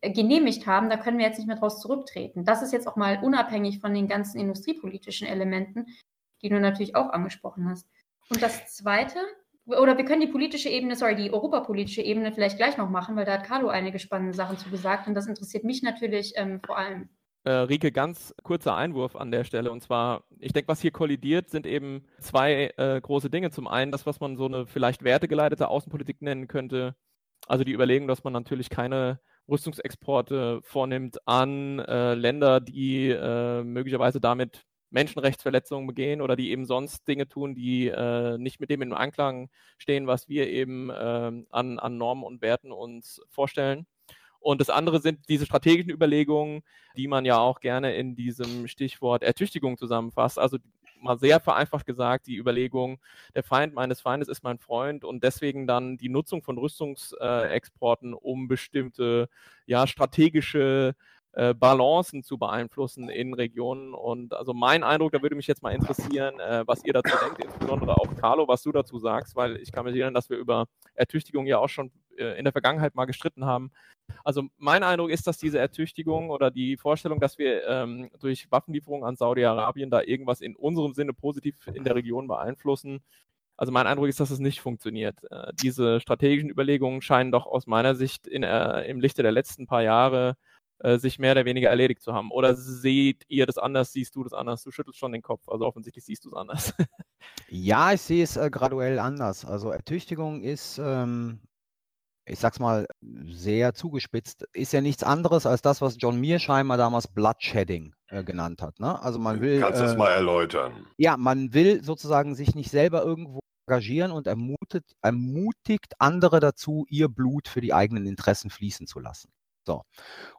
äh, genehmigt haben, da können wir jetzt nicht mehr draus zurücktreten. Das ist jetzt auch mal unabhängig von den ganzen industriepolitischen Elementen, die du natürlich auch angesprochen hast. Und das Zweite, oder wir können die politische Ebene, sorry, die europapolitische Ebene vielleicht gleich noch machen, weil da hat Carlo einige spannende Sachen zu gesagt und das interessiert mich natürlich ähm, vor allem. Äh, Rike, ganz kurzer Einwurf an der Stelle. Und zwar, ich denke, was hier kollidiert, sind eben zwei äh, große Dinge. Zum einen das, was man so eine vielleicht wertegeleitete Außenpolitik nennen könnte. Also die Überlegung, dass man natürlich keine Rüstungsexporte vornimmt an äh, Länder, die äh, möglicherweise damit Menschenrechtsverletzungen begehen oder die eben sonst Dinge tun, die äh, nicht mit dem in Anklang stehen, was wir eben äh, an, an Normen und Werten uns vorstellen. Und das andere sind diese strategischen Überlegungen, die man ja auch gerne in diesem Stichwort Ertüchtigung zusammenfasst. Also mal sehr vereinfacht gesagt, die Überlegung, der Feind meines Feindes ist mein Freund und deswegen dann die Nutzung von Rüstungsexporten, um bestimmte ja, strategische äh, Balancen zu beeinflussen in Regionen. Und also mein Eindruck, da würde mich jetzt mal interessieren, äh, was ihr dazu denkt, insbesondere auch Carlo, was du dazu sagst, weil ich kann mich erinnern, dass wir über Ertüchtigung ja auch schon äh, in der Vergangenheit mal gestritten haben. Also mein Eindruck ist, dass diese Ertüchtigung oder die Vorstellung, dass wir ähm, durch Waffenlieferungen an Saudi-Arabien da irgendwas in unserem Sinne positiv in der Region beeinflussen, also mein Eindruck ist, dass es nicht funktioniert. Äh, diese strategischen Überlegungen scheinen doch aus meiner Sicht in, äh, im Lichte der letzten paar Jahre äh, sich mehr oder weniger erledigt zu haben. Oder seht ihr das anders? Siehst du das anders? Du schüttelst schon den Kopf. Also offensichtlich siehst du es anders. ja, ich sehe es äh, graduell anders. Also Ertüchtigung ist, ähm, ich sag's mal sehr zugespitzt, ist ja nichts anderes als das, was John Mearsheimer damals Bloodshedding äh, genannt hat. Ne? Also man will. Kannst du es äh, mal erläutern? Ja, man will sozusagen sich nicht selber irgendwo engagieren und ermutigt, ermutigt andere dazu, ihr Blut für die eigenen Interessen fließen zu lassen. So.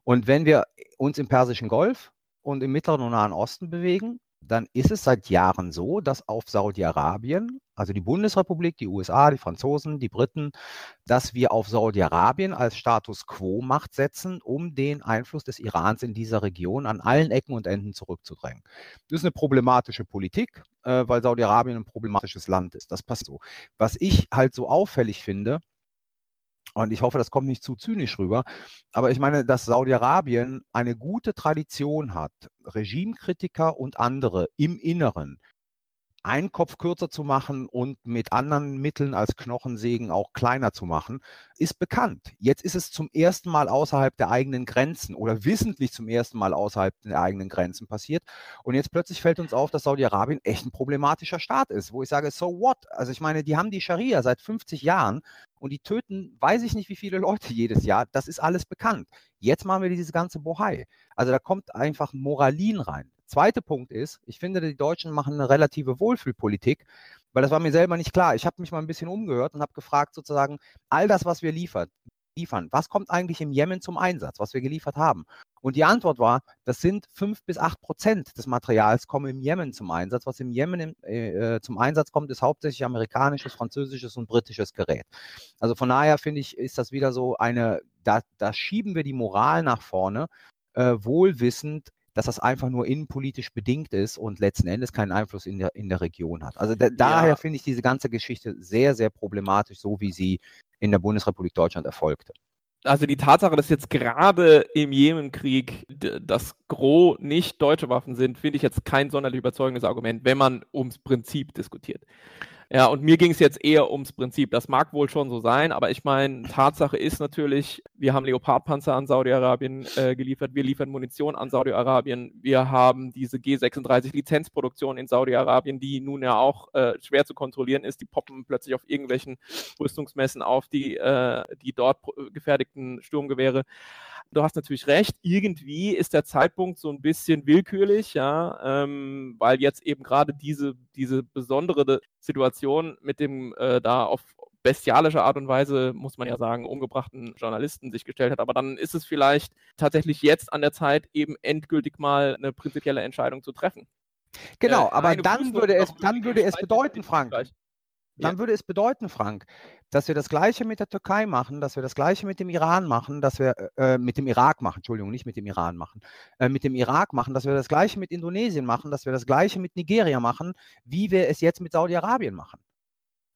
Und wenn wir uns im Persischen Golf und im Mittleren und Nahen Osten bewegen, dann ist es seit Jahren so, dass auf Saudi-Arabien, also die Bundesrepublik, die USA, die Franzosen, die Briten, dass wir auf Saudi-Arabien als Status quo-Macht setzen, um den Einfluss des Irans in dieser Region an allen Ecken und Enden zurückzudrängen. Das ist eine problematische Politik, äh, weil Saudi-Arabien ein problematisches Land ist. Das passt so. Was ich halt so auffällig finde, und ich hoffe, das kommt nicht zu zynisch rüber. Aber ich meine, dass Saudi-Arabien eine gute Tradition hat, Regimekritiker und andere im Inneren einen Kopf kürzer zu machen und mit anderen Mitteln als Knochensägen auch kleiner zu machen, ist bekannt. Jetzt ist es zum ersten Mal außerhalb der eigenen Grenzen oder wissentlich zum ersten Mal außerhalb der eigenen Grenzen passiert. Und jetzt plötzlich fällt uns auf, dass Saudi-Arabien echt ein problematischer Staat ist, wo ich sage, so what? Also ich meine, die haben die Scharia seit 50 Jahren und die töten, weiß ich nicht, wie viele Leute jedes Jahr. Das ist alles bekannt. Jetzt machen wir dieses ganze Bohai. Also da kommt einfach Moralin rein. Zweiter Punkt ist, ich finde, die Deutschen machen eine relative Wohlfühlpolitik, weil das war mir selber nicht klar. Ich habe mich mal ein bisschen umgehört und habe gefragt, sozusagen, all das, was wir liefert, liefern, was kommt eigentlich im Jemen zum Einsatz, was wir geliefert haben? Und die Antwort war, das sind fünf bis acht Prozent des Materials kommen im Jemen zum Einsatz. Was im Jemen im, äh, äh, zum Einsatz kommt, ist hauptsächlich amerikanisches, französisches und britisches Gerät. Also von daher finde ich, ist das wieder so eine, da, da schieben wir die Moral nach vorne, äh, wohlwissend, dass das einfach nur innenpolitisch bedingt ist und letzten Endes keinen Einfluss in der, in der Region hat. Also da, daher ja. finde ich diese ganze Geschichte sehr, sehr problematisch, so wie sie in der Bundesrepublik Deutschland erfolgte. Also die Tatsache, dass jetzt gerade im Jemenkrieg das Gros nicht deutsche Waffen sind, finde ich jetzt kein sonderlich überzeugendes Argument, wenn man ums Prinzip diskutiert. Ja, und mir ging es jetzt eher ums Prinzip. Das mag wohl schon so sein, aber ich meine, Tatsache ist natürlich, wir haben Leopardpanzer an Saudi-Arabien äh, geliefert, wir liefern Munition an Saudi-Arabien, wir haben diese G36-Lizenzproduktion in Saudi-Arabien, die nun ja auch äh, schwer zu kontrollieren ist. Die poppen plötzlich auf irgendwelchen Rüstungsmessen auf, die, äh, die dort gefertigten Sturmgewehre du hast natürlich recht, irgendwie ist der Zeitpunkt so ein bisschen willkürlich, ja, ähm, weil jetzt eben gerade diese, diese besondere Situation mit dem äh, da auf bestialische Art und Weise, muss man ja sagen, umgebrachten Journalisten sich gestellt hat. Aber dann ist es vielleicht tatsächlich jetzt an der Zeit, eben endgültig mal eine prinzipielle Entscheidung zu treffen. Genau, äh, aber dann würde es, dann würde es bedeuten, Frank, dann Ja. würde es bedeuten, Frank, dass wir das Gleiche mit der Türkei machen, dass wir das Gleiche mit dem Iran machen, dass wir äh, mit dem Irak machen, Entschuldigung, nicht mit dem Iran machen, äh, mit dem Irak machen, dass wir das Gleiche mit Indonesien machen, dass wir das Gleiche mit Nigeria machen, wie wir es jetzt mit Saudi-Arabien machen.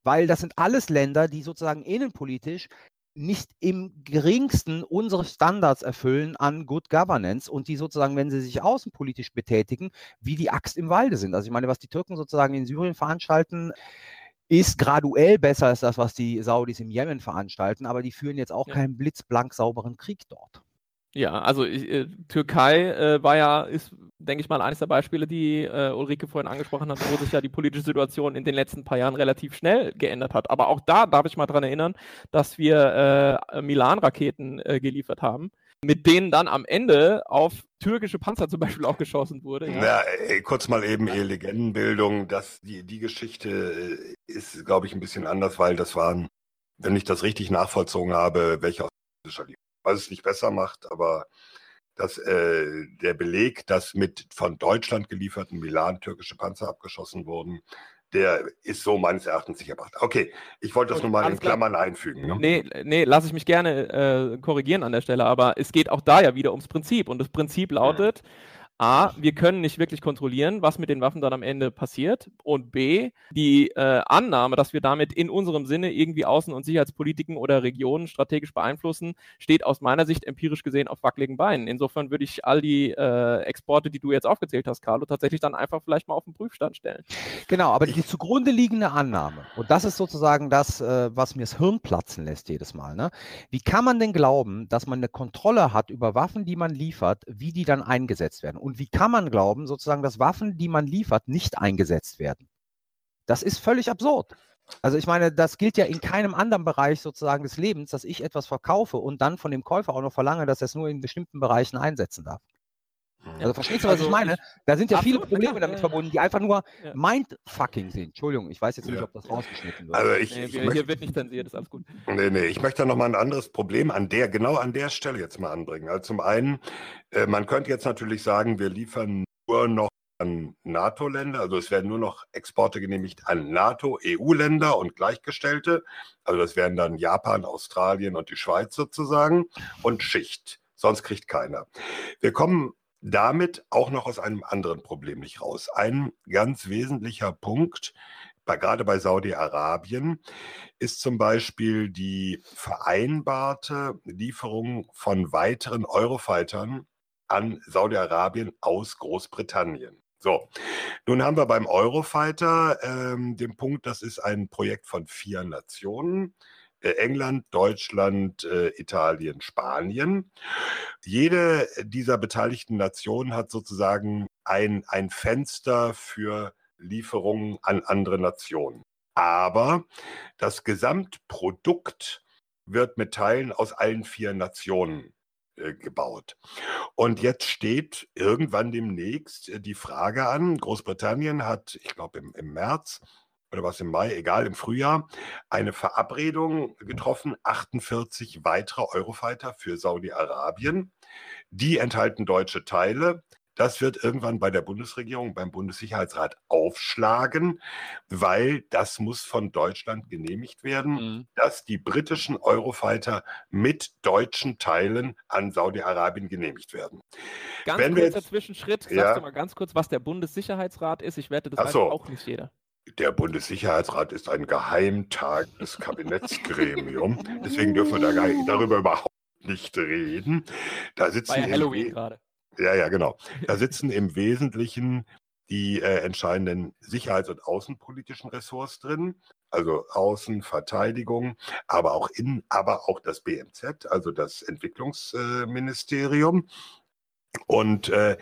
Weil das sind alles Länder, die sozusagen innenpolitisch nicht im geringsten unsere Standards erfüllen an Good Governance und die sozusagen, wenn sie sich außenpolitisch betätigen, wie die Axt im Walde sind. Also ich meine, was die Türken sozusagen in Syrien veranstalten, ist graduell besser als das, was die Saudis im Jemen veranstalten, aber die führen jetzt auch Ja. keinen blitzblank sauberen Krieg dort. Ja, also ich, äh, Türkei äh, war ja, ist, denke ich mal, eines der Beispiele, die äh, Ulrike vorhin angesprochen hat, wo sich ja die politische Situation in den letzten paar Jahren relativ schnell geändert hat. Aber auch da darf ich mal dran erinnern, dass wir äh, Milan-Raketen äh, geliefert haben, mit denen dann am Ende auf türkische Panzer zum Beispiel auch geschossen wurde. Ja. Ja, ey, kurz mal eben ehe Legendenbildung. Das, die, die Geschichte äh, ist, glaube ich, ein bisschen anders, weil das waren, wenn ich das richtig nachvollzogen habe, welche aus. Was es nicht besser macht, aber dass äh, der Beleg, dass mit von Deutschland gelieferten Milan türkische Panzer abgeschossen wurden, der ist so meines Erachtens nicht erbracht. Okay, ich wollte das nur mal in. Klammern einfügen. Ne? Nee, nee, lasse ich mich gerne äh, korrigieren an der Stelle, aber es geht auch da ja wieder ums Prinzip. Und das Prinzip lautet, A, wir können nicht wirklich kontrollieren, was mit den Waffen dann am Ende passiert. Und B, die äh, Annahme, dass wir damit in unserem Sinne irgendwie Außen- und Sicherheitspolitiken oder Regionen strategisch beeinflussen, steht aus meiner Sicht empirisch gesehen auf wackeligen Beinen. Insofern würde ich all die äh, Exporte, die du jetzt aufgezählt hast, Carlo, tatsächlich dann einfach vielleicht mal auf den Prüfstand stellen. Genau, aber die zugrunde liegende Annahme, und das ist sozusagen das, äh, was mir das Hirn platzen lässt jedes Mal. Ne? Wie kann man denn glauben, dass man eine Kontrolle hat über Waffen, die man liefert, wie die dann eingesetzt werden? Und wie kann man glauben, sozusagen, dass Waffen, die man liefert, nicht eingesetzt werden? Das ist völlig absurd. Also ich meine, das gilt ja in keinem anderen Bereich sozusagen des Lebens, dass ich etwas verkaufe und dann von dem Käufer auch noch verlange, dass er es nur in bestimmten Bereichen einsetzen darf. Also verstehst du, was Also ich meine? Da sind ja viele Absolut, Probleme klar, damit ja, verbunden, die einfach nur Ja. Mindfucking sind. Entschuldigung, ich weiß jetzt nicht, Ja. ob das rausgeschnitten wird. Also ich, Nee, ich wir, möchte, hier wird nicht zensiert, ist alles gut. Nee, nee, ich möchte da nochmal ein anderes Problem an der, genau an der Stelle jetzt mal anbringen. Also zum einen, äh, man könnte jetzt natürlich sagen, wir liefern nur noch an NATO-Länder, also es werden nur noch Exporte genehmigt an NATO, EU-Länder und Gleichgestellte. Also das wären dann Japan, Australien und die Schweiz sozusagen und Schicht. Sonst kriegt keiner. Wir kommen damit auch noch aus einem anderen Problem nicht raus. Ein ganz wesentlicher Punkt, bei, gerade bei Saudi-Arabien, ist zum Beispiel die vereinbarte Lieferung von weiteren Eurofightern an Saudi-Arabien aus Großbritannien. So, nun haben wir beim Eurofighter ähm, den Punkt, das ist ein Projekt von vier Nationen. Äh, England, Deutschland, äh, Italien, Spanien. Jede dieser beteiligten Nationen hat sozusagen ein, ein Fenster für Lieferungen an andere Nationen. Aber das Gesamtprodukt wird mit Teilen aus allen vier Nationen äh, gebaut. Und jetzt steht irgendwann demnächst die Frage an, Großbritannien hat, ich glaube im, im März oder was im Mai, egal, im Frühjahr, eine Verabredung getroffen, 48 weitere Eurofighter für Saudi-Arabien. Die enthalten deutsche Teile. Das wird irgendwann bei der Bundesregierung, beim Bundessicherheitsrat aufschlagen, weil das muss von Deutschland genehmigt werden, Mhm. dass die britischen Eurofighter mit deutschen Teilen an Saudi-Arabien genehmigt werden. Ganz Wenn wir kurzer jetzt- Zwischenschritt. Sagst Ja. du mal ganz kurz, was der Bundessicherheitsrat ist? Ich wette, das weiß so. auch nicht jeder. Der Bundessicherheitsrat ist ein Geheimtag des Kabinettsgremium. Deswegen dürfen wir da gar, darüber überhaupt nicht reden. Da sitzen im Halloween We- gerade. Ja, ja, genau. Da sitzen im Wesentlichen die äh, entscheidenden sicherheits- und außenpolitischen Ressorts drin, also Außen, Verteidigung, aber auch Innen, aber auch das BMZ, also das Entwicklungsministerium. Und äh,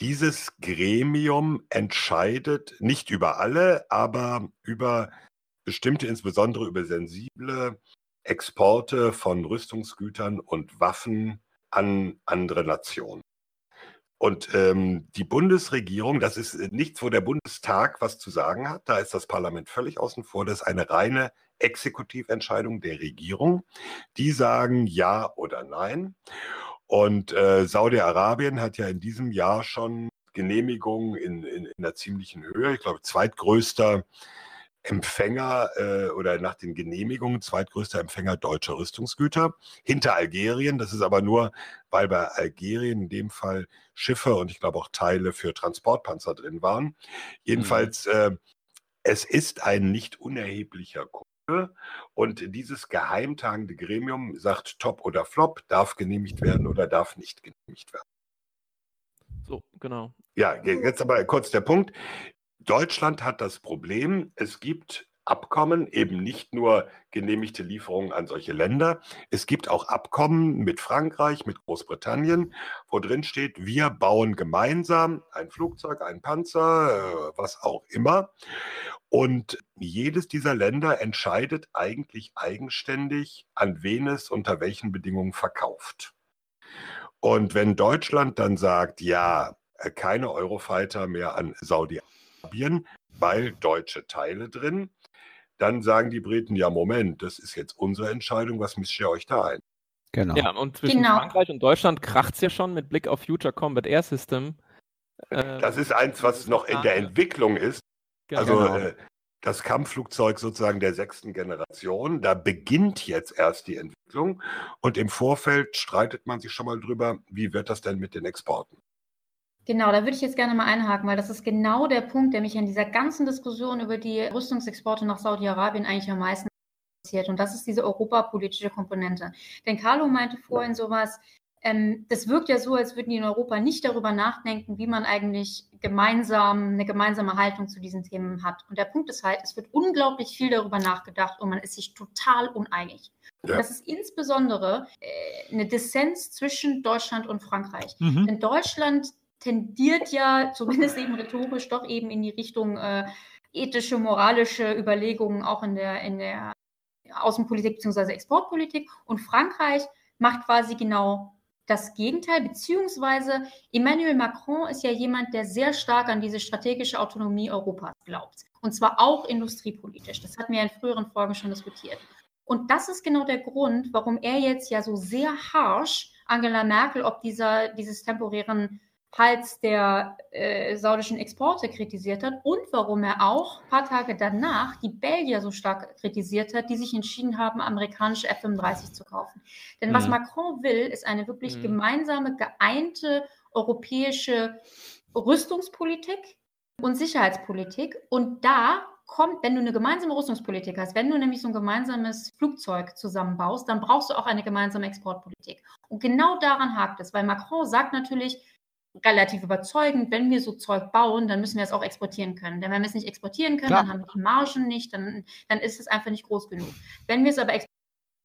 dieses Gremium entscheidet nicht über alle, aber über bestimmte, insbesondere über sensible Exporte von Rüstungsgütern und Waffen an andere Nationen. Und ähm, die Bundesregierung, das ist nichts, wo der Bundestag was zu sagen hat. Da ist das Parlament völlig außen vor. Das ist eine reine Exekutiventscheidung der Regierung. Die sagen ja oder nein. Und äh, Saudi-Arabien hat ja in diesem Jahr schon Genehmigungen in, in, in einer ziemlichen Höhe. Ich glaube, zweitgrößter Empfänger äh, oder nach den Genehmigungen zweitgrößter Empfänger deutscher Rüstungsgüter. Hinter Algerien, das ist aber nur, weil bei Algerien in dem Fall Schiffe und ich glaube auch Teile für Transportpanzer drin waren. Jedenfalls, mhm. äh, es ist ein nicht unerheblicher Kunde und dieses geheimtagende Gremium sagt Top oder Flop, darf genehmigt werden oder darf nicht genehmigt werden. So, genau. Ja, jetzt aber kurz der Punkt. Deutschland hat das Problem, es gibt Abkommen, eben nicht nur genehmigte Lieferungen an solche Länder. Es gibt auch Abkommen mit Frankreich, mit Großbritannien, wo drin steht, wir bauen gemeinsam ein Flugzeug, einen Panzer, äh, was auch immer. Und jedes dieser Länder entscheidet eigentlich eigenständig, an wen es unter welchen Bedingungen verkauft. Und wenn Deutschland dann sagt, ja, äh, keine Eurofighter mehr an Saudi-Arabien, weil deutsche Teile drin, dann sagen die Briten, ja, Moment, das ist jetzt unsere Entscheidung, was mischt ihr euch da ein? Genau. Ja, und zwischen genau. Frankreich und Deutschland kracht es ja schon mit Blick auf Future Combat Air System. Äh, das ist eins, was noch in der Entwicklung ist. Genau. Also genau. äh, das Kampfflugzeug sozusagen der sechsten Generation. Da beginnt jetzt erst die Entwicklung und im Vorfeld streitet man sich schon mal drüber, wie wird das denn mit den Exporten? Genau, da würde ich jetzt gerne mal einhaken, weil das ist genau der Punkt, der mich an dieser ganzen Diskussion über die Rüstungsexporte nach Saudi-Arabien eigentlich am meisten interessiert. Und das ist diese europapolitische Komponente. Denn Carlo meinte vorhin sowas, ähm, das wirkt ja so, als würden die in Europa nicht darüber nachdenken, wie man eigentlich gemeinsam eine gemeinsame Haltung zu diesen Themen hat. Und der Punkt ist halt, es wird unglaublich viel darüber nachgedacht und man ist sich total uneinig. Ja. Das ist insbesondere äh, eine Dissens zwischen Deutschland und Frankreich. Mhm. Denn Deutschland tendiert ja, zumindest eben rhetorisch, doch eben in die Richtung äh, ethische, moralische Überlegungen auch in der, in der Außenpolitik bzw. Exportpolitik. Und Frankreich macht quasi genau das Gegenteil, beziehungsweise Emmanuel Macron ist ja jemand, der sehr stark an diese strategische Autonomie Europas glaubt. Und zwar auch industriepolitisch. Das hatten wir in früheren Folgen schon diskutiert. Und das ist genau der Grund, warum er jetzt ja so sehr harsh Angela Merkel ob dieser, dieses temporären Hals der äh, saudischen Exporte kritisiert hat und warum er auch ein paar Tage danach die Belgier so stark kritisiert hat, die sich entschieden haben, amerikanische F-35 zu kaufen. Denn mhm. was Macron will, ist eine wirklich mhm. gemeinsame, geeinte europäische Rüstungspolitik und Sicherheitspolitik. Und da kommt, wenn du eine gemeinsame Rüstungspolitik hast, wenn du nämlich so ein gemeinsames Flugzeug zusammenbaust, dann brauchst du auch eine gemeinsame Exportpolitik. Und genau daran hakt es, weil Macron sagt natürlich, relativ überzeugend, wenn wir so Zeug bauen, dann müssen wir es auch exportieren können. Denn wenn wir es nicht exportieren können, Klar. dann haben wir die Margen nicht, dann, dann ist es einfach nicht groß genug. Wenn wir es aber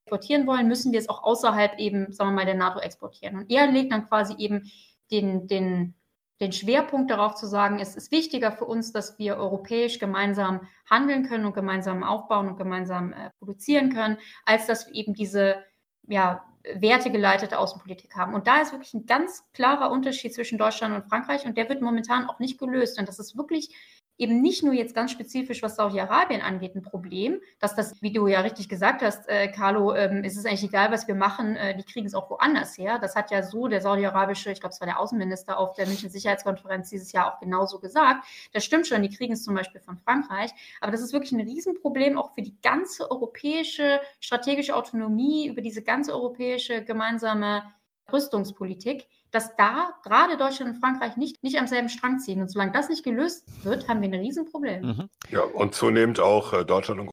exportieren wollen, müssen wir es auch außerhalb eben, sagen wir mal, der NATO exportieren. Und er legt dann quasi eben den, den, den Schwerpunkt darauf zu sagen, es ist wichtiger für uns, dass wir europäisch gemeinsam handeln können und gemeinsam aufbauen und gemeinsam äh, produzieren können, als dass wir eben diese ja, wertegeleitete Außenpolitik haben. Und da ist wirklich ein ganz klarer Unterschied zwischen Deutschland und Frankreich und der wird momentan auch nicht gelöst. Und das ist wirklich eben nicht nur jetzt ganz spezifisch, was Saudi-Arabien angeht, ein Problem, dass das, wie du ja richtig gesagt hast, äh, Carlo, ähm, ist es eigentlich egal, was wir machen, äh, die kriegen es auch woanders her. Das hat ja so der saudi-arabische, ich glaube, es war der Außenminister auf der München Sicherheitskonferenz dieses Jahr auch genauso gesagt. Das stimmt schon, die kriegen es zum Beispiel von Frankreich. Aber das ist wirklich ein Riesenproblem auch für die ganze europäische strategische Autonomie, über diese ganze europäische gemeinsame Rüstungspolitik dass da gerade Deutschland und Frankreich nicht, nicht am selben Strang ziehen. Und solange das nicht gelöst wird, haben wir ein Riesenproblem. Mhm. Ja, und zunehmend auch äh, Deutschland und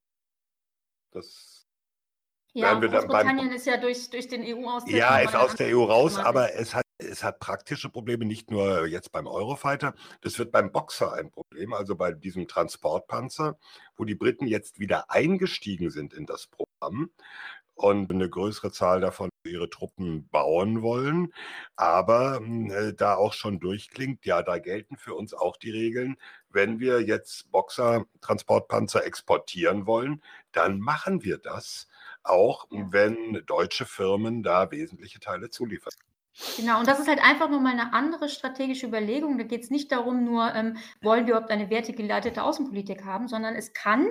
das ja, Großbritannien ist ja durch, durch den EU-Austritt. Ja, ist aus der EU raus, aber es hat, es hat praktische Probleme, nicht nur jetzt beim Eurofighter. Das wird beim Boxer ein Problem, also bei diesem Transportpanzer, wo die Briten jetzt wieder eingestiegen sind in das Programm und eine größere Zahl davon ihre Truppen bauen wollen, aber hm, äh, da auch schon durchklingt, ja, da gelten für uns auch die Regeln, wenn wir jetzt Boxer, Transportpanzer exportieren wollen, dann machen wir das, auch wenn deutsche Firmen da wesentliche Teile zuliefern. Genau, und das ist halt einfach nur mal eine andere strategische Überlegung. Da geht es nicht darum, nur ähm, wollen wir überhaupt eine wertegeleitete Außenpolitik haben, sondern es kann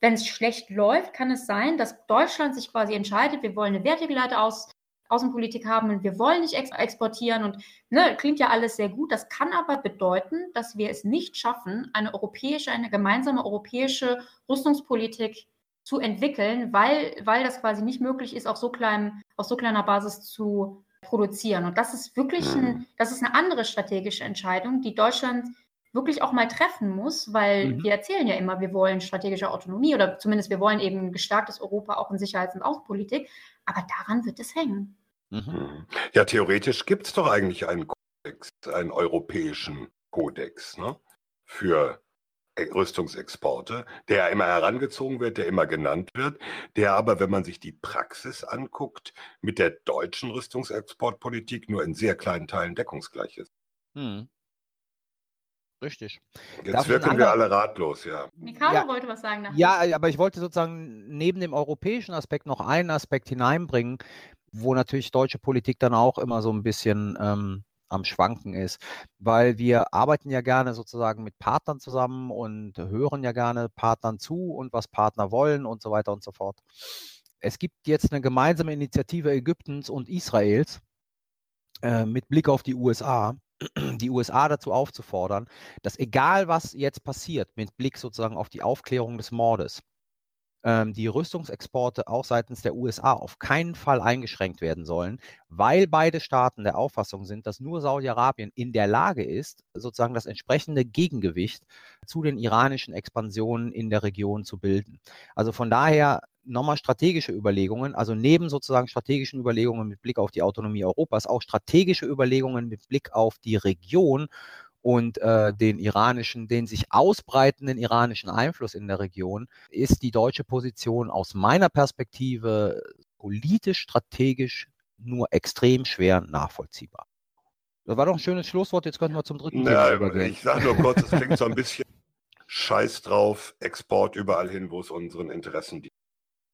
wenn es schlecht läuft, kann es sein, dass Deutschland sich quasi entscheidet, wir wollen eine wertegeleitete Aus Außenpolitik haben und wir wollen nicht ex exportieren und ne, klingt ja alles sehr gut. Das kann aber bedeuten, dass wir es nicht schaffen, eine europäische, eine gemeinsame europäische Rüstungspolitik zu entwickeln, weil, weil das quasi nicht möglich ist, auf so, kleinem, auf so kleiner Basis zu produzieren. Und das ist wirklich ein, mhm. das ist eine andere strategische Entscheidung, die Deutschland wirklich auch mal treffen muss, weil mhm. wir erzählen ja immer, wir wollen strategische Autonomie oder zumindest wir wollen eben ein gestärktes Europa auch in Sicherheits- und Außenpolitik. Aber daran wird es hängen. Mhm. mhm. Ja, theoretisch gibt es doch eigentlich einen Kodex, einen europäischen Kodex ne? für Rüstungsexporte, der immer herangezogen wird, der immer genannt wird, der aber, wenn man sich die Praxis anguckt, mit der deutschen Rüstungsexportpolitik nur in sehr kleinen Teilen deckungsgleich ist. Hm. Richtig. Jetzt Darf wirken wir alle ratlos, ja. Mikado ja, wollte was sagen. Nachher. Ja, aber ich wollte sozusagen neben dem europäischen Aspekt noch einen Aspekt hineinbringen, wo natürlich deutsche Politik dann auch immer so ein bisschen ähm, am Schwanken ist, weil wir arbeiten ja gerne sozusagen mit Partnern zusammen und hören ja gerne Partnern zu und was Partner wollen und so weiter und so fort. Es gibt jetzt eine gemeinsame Initiative Ägyptens und Israels äh, mit Blick auf die USA, die USA dazu aufzufordern, dass egal was jetzt passiert, mit Blick sozusagen auf die Aufklärung des Mordes, die Rüstungsexporte auch seitens der USA auf keinen Fall eingeschränkt werden sollen, weil beide Staaten der Auffassung sind, dass nur Saudi-Arabien in der Lage ist, sozusagen das entsprechende Gegengewicht zu den iranischen Expansionen in der Region zu bilden. Also von daher nochmal strategische Überlegungen, also neben sozusagen strategischen Überlegungen mit Blick auf die Autonomie Europas, auch strategische Überlegungen mit Blick auf die Region und äh, den iranischen, den sich ausbreitenden iranischen Einfluss in der Region, ist die deutsche Position aus meiner Perspektive politisch, strategisch nur extrem schwer nachvollziehbar. Das war doch ein schönes Schlusswort, jetzt könnten wir zum dritten ja, übergehen. Ich sage nur kurz, es klingt so ein bisschen Scheiß drauf, Export überall hin, wo es unseren Interessen dient.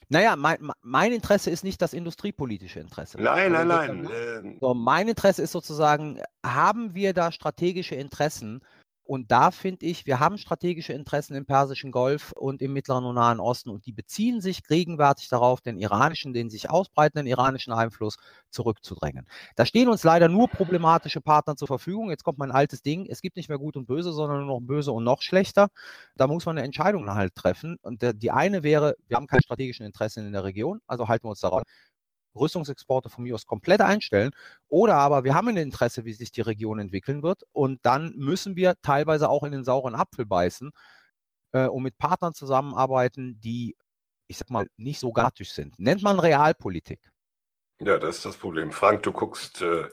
Naja, mein, mein Interesse ist nicht das industriepolitische Interesse. Nein, nein, nein. Ähm. So, mein Interesse ist sozusagen, haben wir da strategische Interessen und da finde ich, wir haben strategische Interessen im Persischen Golf und im Mittleren und Nahen Osten und die beziehen sich gegenwärtig darauf, den iranischen, den sich ausbreitenden iranischen Einfluss zurückzudrängen. Da stehen uns leider nur problematische Partner zur Verfügung. Jetzt kommt mein altes Ding. Es gibt nicht mehr gut und böse, sondern nur noch böse und noch schlechter. Da muss man eine Entscheidung halt treffen. Und die eine wäre, wir haben keine strategischen Interessen in der Region, also halten wir uns daran. Rüstungsexporte von mir aus komplett einstellen. Oder aber wir haben ein Interesse, wie sich die Region entwickeln wird. Und dann müssen wir teilweise auch in den sauren Apfel beißen äh, und mit Partnern zusammenarbeiten, die, ich sag mal, nicht so gartisch sind. Nennt man Realpolitik. Ja, das ist das Problem. Frank, du guckst. Äh,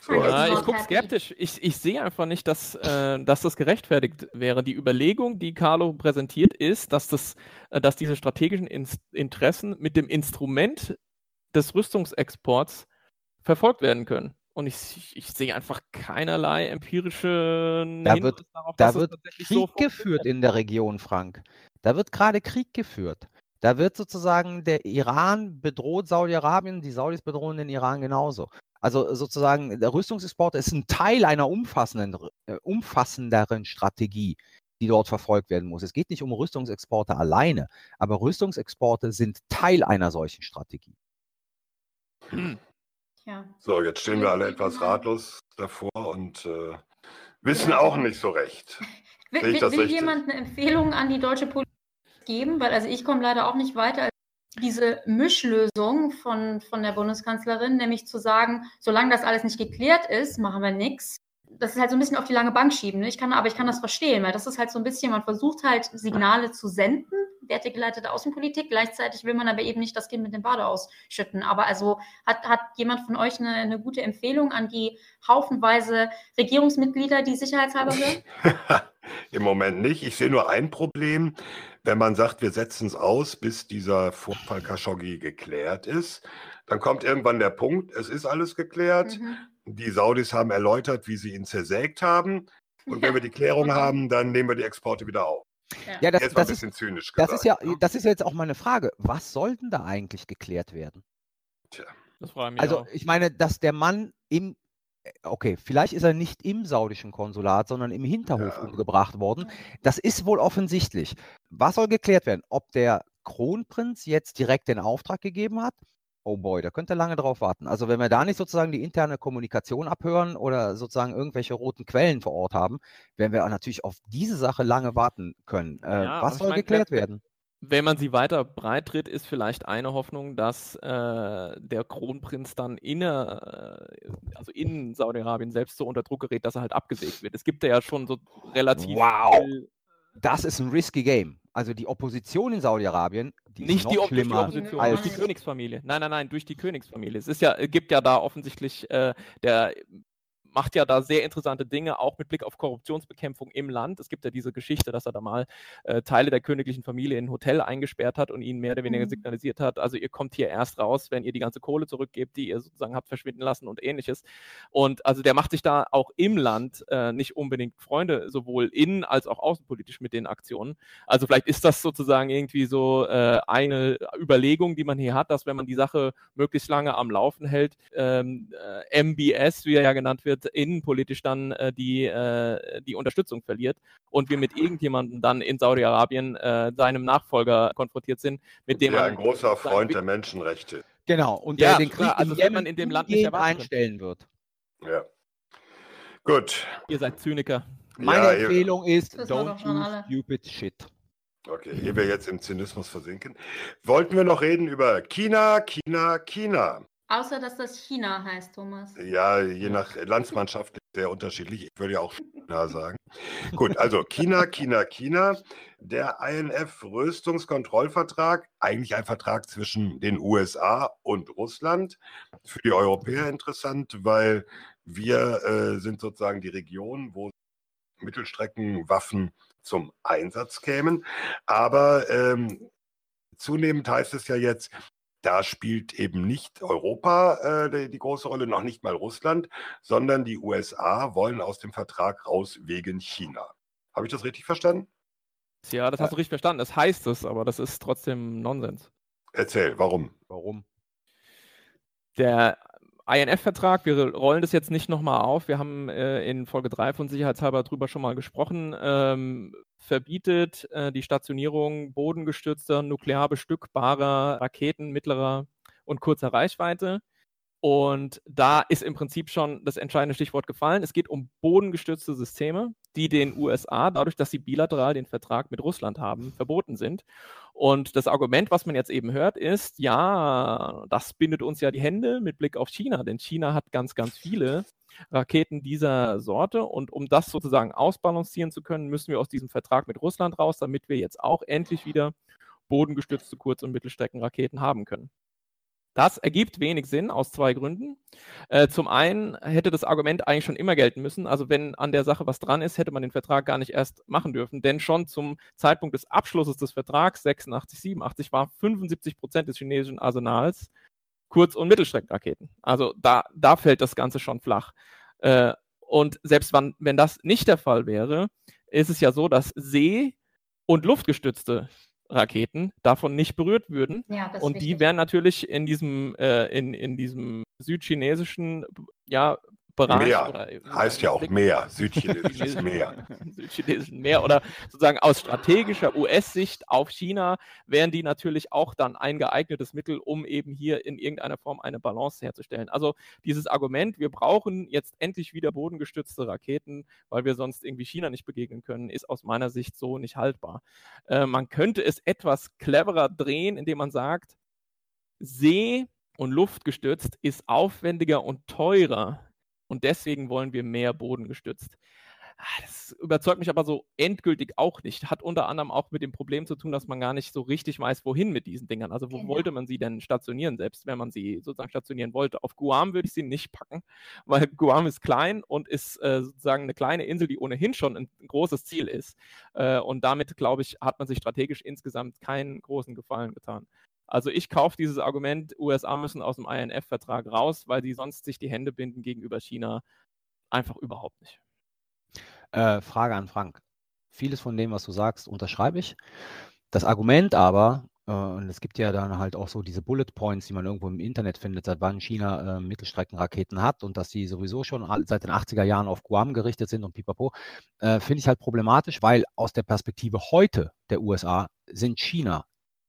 so ja, ich gucke skeptisch. Ich, ich sehe einfach nicht, dass, äh, dass das gerechtfertigt wäre. Die Überlegung, die Carlo präsentiert, ist, dass, das, äh, dass diese strategischen In Interessen mit dem Instrument des Rüstungsexports verfolgt werden können. Und ich, ich, sehe einfach keinerlei empirische da wird, darauf, da wird Krieg so geführt in der Region, Frank. Da wird gerade Krieg geführt. Da wird sozusagen der Iran bedroht Saudi-Arabien, die Saudis bedrohen den Iran genauso. Also sozusagen der Rüstungsexport ist ein Teil einer umfassenden, äh, umfassenderen Strategie, die dort verfolgt werden muss. Es geht nicht um Rüstungsexporte alleine, aber Rüstungsexporte sind Teil einer solchen Strategie. Ja. So, jetzt stehen wir alle etwas ratlos davor und äh, wissen auch nicht so recht. Will, will, will jemand eine Empfehlung an die deutsche Politik geben? Weil also ich komme leider auch nicht weiter als diese Mischlösung von, von der Bundeskanzlerin, nämlich zu sagen, solange das alles nicht geklärt ist, machen wir nichts das ist halt so ein bisschen auf die lange Bank schieben. Ne? Ich kann, aber ich kann das verstehen, weil das ist halt so ein bisschen, man versucht halt Signale zu senden, wertegeleitete Außenpolitik. Gleichzeitig will man aber eben nicht das Kind mit dem Bade ausschütten. Aber also hat, hat jemand von euch eine, eine gute Empfehlung an die haufenweise Regierungsmitglieder, die sicherheitshalber hören? Im Moment nicht. Ich sehe nur ein Problem. Wenn man sagt, wir setzen es aus, bis dieser Vorfall Khashoggi geklärt ist, dann kommt irgendwann der Punkt, es ist alles geklärt. Mhm die Saudis haben erläutert, wie sie ihn zersägt haben. Und wenn wir die Klärung haben, dann nehmen wir die Exporte wieder auf. Ja, das, das, ist, das ist ja, ne? das ist jetzt auch meine Frage. Was soll denn da eigentlich geklärt werden? Tja, das frage ich mich Also, auch. ich meine, dass der Mann im, okay, vielleicht ist er nicht im saudischen Konsulat, sondern im Hinterhof ja. umgebracht worden. Das ist wohl offensichtlich. Was soll geklärt werden? Ob der Kronprinz jetzt direkt den Auftrag gegeben hat oh boy, da könnt ihr lange drauf warten. Also wenn wir da nicht sozusagen die interne Kommunikation abhören oder sozusagen irgendwelche roten Quellen vor Ort haben, werden wir auch natürlich auf diese Sache lange warten können. Äh, Ja, was soll ich mein, geklärt wer- werden? Wenn man sie weiter breit tritt, ist vielleicht eine Hoffnung, dass äh, der Kronprinz dann inner, äh, also in Saudi-Arabien selbst so unter Druck gerät, dass er halt abgesägt wird. Es gibt ja schon so relativ Wow. Das ist ein risky Game. Also die Opposition in Saudi-Arabien, die ist nicht noch die, Op- durch die schlimmer Opposition, als durch die Königsfamilie. Nein, nein, nein, durch die Königsfamilie. Es ist ja, gibt ja da offensichtlich, äh, der macht ja da sehr interessante Dinge, auch mit Blick auf Korruptionsbekämpfung im Land. Es gibt ja diese Geschichte, dass er da mal äh, Teile der königlichen Familie in ein Hotel eingesperrt hat und ihnen mehr oder weniger Mhm. signalisiert hat, also ihr kommt hier erst raus, wenn ihr die ganze Kohle zurückgebt, die ihr sozusagen habt verschwinden lassen und ähnliches. Und also der macht sich da auch im Land äh, nicht unbedingt Freunde, sowohl innen als auch außenpolitisch mit den Aktionen. Also vielleicht ist das sozusagen irgendwie so äh, eine Überlegung, die man hier hat, dass wenn man die Sache möglichst lange am Laufen hält, ähm, äh, MBS, wie er ja genannt wird, innenpolitisch dann äh, die, äh, die Unterstützung verliert und wir mit irgendjemandem dann in Saudi-Arabien äh, seinem Nachfolger konfrontiert sind, mit dem Der man ein großer Freund der Menschenrechte. genau und Ja, der den Krieg also in wenn Jemen man in dem Land nicht einstellen wird. Ja. Gut. ihr seid Zyniker. Meine Ja, ihr- Empfehlung ist, don't alle. stupid shit. Okay, ehe wir jetzt im Zynismus versinken. Wollten wir noch reden über China, China, China. Außer, dass das China heißt, Thomas. Ja, je nach Landsmannschaft sehr unterschiedlich. Ich würde ja auch China sagen. Gut, also China, China, China. Der INF-Rüstungskontrollvertrag, eigentlich ein Vertrag zwischen den USA und Russland. Für die Europäer interessant, weil wir äh, sind sozusagen die Region, wo Mittelstreckenwaffen zum Einsatz kämen. Aber ähm, zunehmend heißt es ja jetzt, da spielt eben nicht Europa äh, die, große Rolle, noch nicht mal Russland, sondern die USA wollen aus dem Vertrag raus wegen China. Habe ich das richtig verstanden? Ja, das hast du richtig verstanden. Das heißt es, aber das ist trotzdem Nonsens. Erzähl, warum? Warum? Der INF-Vertrag, wir rollen das jetzt nicht nochmal auf, wir haben äh, in Folge 3 von Sicherheitshalber drüber schon mal gesprochen, ähm, verbietet äh, die Stationierung bodengestützter, nuklear bestückbarer Raketen mittlerer und kurzer Reichweite. Und da ist im Prinzip schon das entscheidende Stichwort gefallen. Es geht um bodengestützte Systeme, die den USA, dadurch, dass sie bilateral den Vertrag mit Russland haben, verboten sind. Und das Argument, was man jetzt eben hört, ist, ja, das bindet uns ja die Hände mit Blick auf China, denn China hat ganz, ganz viele Raketen dieser Sorte. Und um das sozusagen ausbalancieren zu können, müssen wir aus diesem Vertrag mit Russland raus, damit wir jetzt auch endlich wieder bodengestützte Kurz- und Mittelstreckenraketen haben können. Das ergibt wenig Sinn aus zwei Gründen. Äh, zum einen hätte das Argument eigentlich schon immer gelten müssen. Also wenn an der Sache was dran ist, hätte man den Vertrag gar nicht erst machen dürfen. Denn schon zum Zeitpunkt des Abschlusses des Vertrags 86, 87 war 75 Prozent des chinesischen Arsenals Kurz- und Mittelstreckenraketen. Also da, da fällt das Ganze schon flach. Äh, und selbst wann, wenn das nicht der Fall wäre, ist es ja so, dass See- und luftgestützte Raketen davon nicht berührt würden. Ja, Und die wären natürlich in diesem, äh, in, in diesem südchinesischen ja, Bereich. Meer. Heißt ja auch Meer, südchinesisches Meer. Südchinesischen Meer oder sozusagen aus strategischer US-Sicht auf China wären die natürlich auch dann ein geeignetes Mittel, um eben hier in irgendeiner Form eine Balance herzustellen. Also dieses Argument, wir brauchen jetzt endlich wieder bodengestützte Raketen, weil wir sonst irgendwie China nicht begegnen können, ist aus meiner Sicht so nicht haltbar. Äh, man könnte es etwas cleverer drehen, indem man sagt, See- und Luftgestützt ist aufwendiger und teurer und deswegen wollen wir mehr bodengestützt. Ah, Das überzeugt mich aber so endgültig auch nicht. Hat unter anderem auch mit dem Problem zu tun, dass man gar nicht so richtig weiß, wohin mit diesen Dingern. Also wo Genau. wollte man sie denn stationieren, selbst wenn man sie sozusagen stationieren wollte. Auf Guam würde ich sie nicht packen, weil Guam ist klein und ist äh, sozusagen eine kleine Insel, die ohnehin schon ein großes Ziel ist. Äh, und damit, glaube ich, hat man sich strategisch insgesamt keinen großen Gefallen getan. Also ich kaufe dieses Argument, USA müssen aus dem INF-Vertrag raus, weil sie sonst sich die Hände binden gegenüber China. Einfach überhaupt nicht. Äh, Frage an Frank. Vieles von dem, was du sagst, unterschreibe ich. Das Argument aber, äh, und es gibt ja dann halt auch so diese Bullet Points, die man irgendwo im Internet findet, seit wann China äh, Mittelstreckenraketen hat und dass sie sowieso schon seit den 80er Jahren auf Guam gerichtet sind und pipapo, äh, finde ich halt problematisch, weil aus der Perspektive heute der USA sind China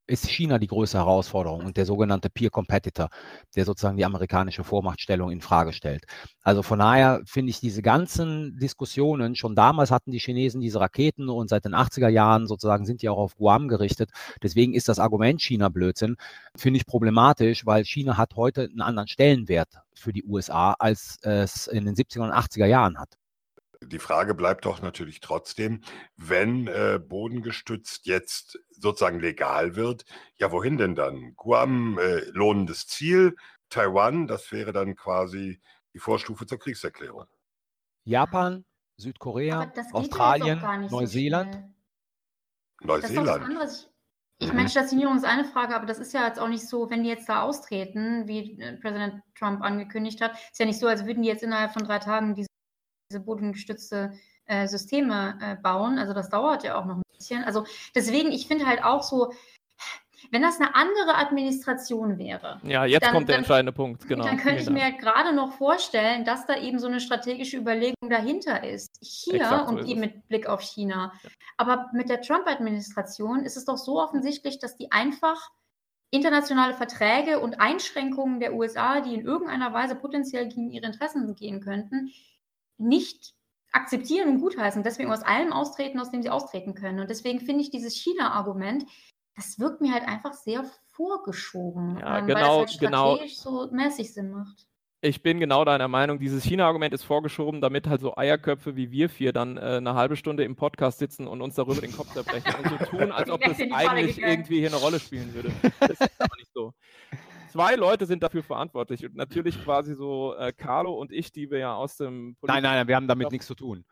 ist China die größte Herausforderung und der sogenannte Peer Competitor, der sozusagen die amerikanische Vormachtstellung in Frage stellt. Also von daher finde ich diese ganzen Diskussionen, schon damals hatten die Chinesen diese Raketen und seit den 80er Jahren sozusagen sind die auch auf Guam gerichtet. Deswegen ist das Argument China Blödsinn, finde ich problematisch, weil China hat heute einen anderen Stellenwert für die USA, als es in den 70er und 80er Jahren hat. Die Frage bleibt doch natürlich trotzdem, wenn äh, bodengestützt jetzt sozusagen legal wird, ja, wohin denn dann? Guam, äh, lohnendes Ziel, Taiwan, das wäre dann quasi die Vorstufe zur Kriegserklärung. Japan, Südkorea, Australien, Neuseeland. So Neuseeland. Ich meine, Stationierung ist eine Frage, aber das ist ja jetzt auch nicht so, wenn die jetzt da austreten, wie äh, Präsident Trump angekündigt hat, ist ja nicht so, als würden die jetzt innerhalb von drei Tagen diese diese bodengestützte äh, Systeme äh, bauen. Also das dauert ja auch noch ein bisschen. Also deswegen, ich finde halt auch so, wenn das eine andere Administration wäre. Ja, jetzt dann, kommt der dann, entscheidende Punkt, genau. Dann könnte ich mir gerade noch vorstellen, dass da eben so eine strategische Überlegung dahinter ist. Hier Exakt, und so eben mit Blick auf China. Aber mit der Trump-Administration ist es doch so offensichtlich, dass die einfach internationale Verträge und Einschränkungen der USA, die in irgendeiner Weise potenziell gegen ihre Interessen gehen könnten, nicht akzeptieren und gutheißen, deswegen aus allem austreten, aus dem sie austreten können. Und deswegen finde ich dieses China-Argument, das wirkt mir halt einfach sehr vorgeschoben, ja, ähm, genau, weil das halt genau. strategisch genau. so mäßig Sinn macht. Ich bin genau deiner Meinung. Dieses China-Argument ist vorgeschoben, damit halt so Eierköpfe wie wir vier dann äh, eine halbe Stunde im Podcast sitzen und uns darüber den Kopf zerbrechen und so tun, als ob das eigentlich irgendwie hier eine Rolle spielen würde. Das ist aber nicht so zwei Leute sind dafür verantwortlich und natürlich quasi so äh, Carlo und ich, die wir ja aus dem Politik Nein, nein, wir haben damit nichts zu tun.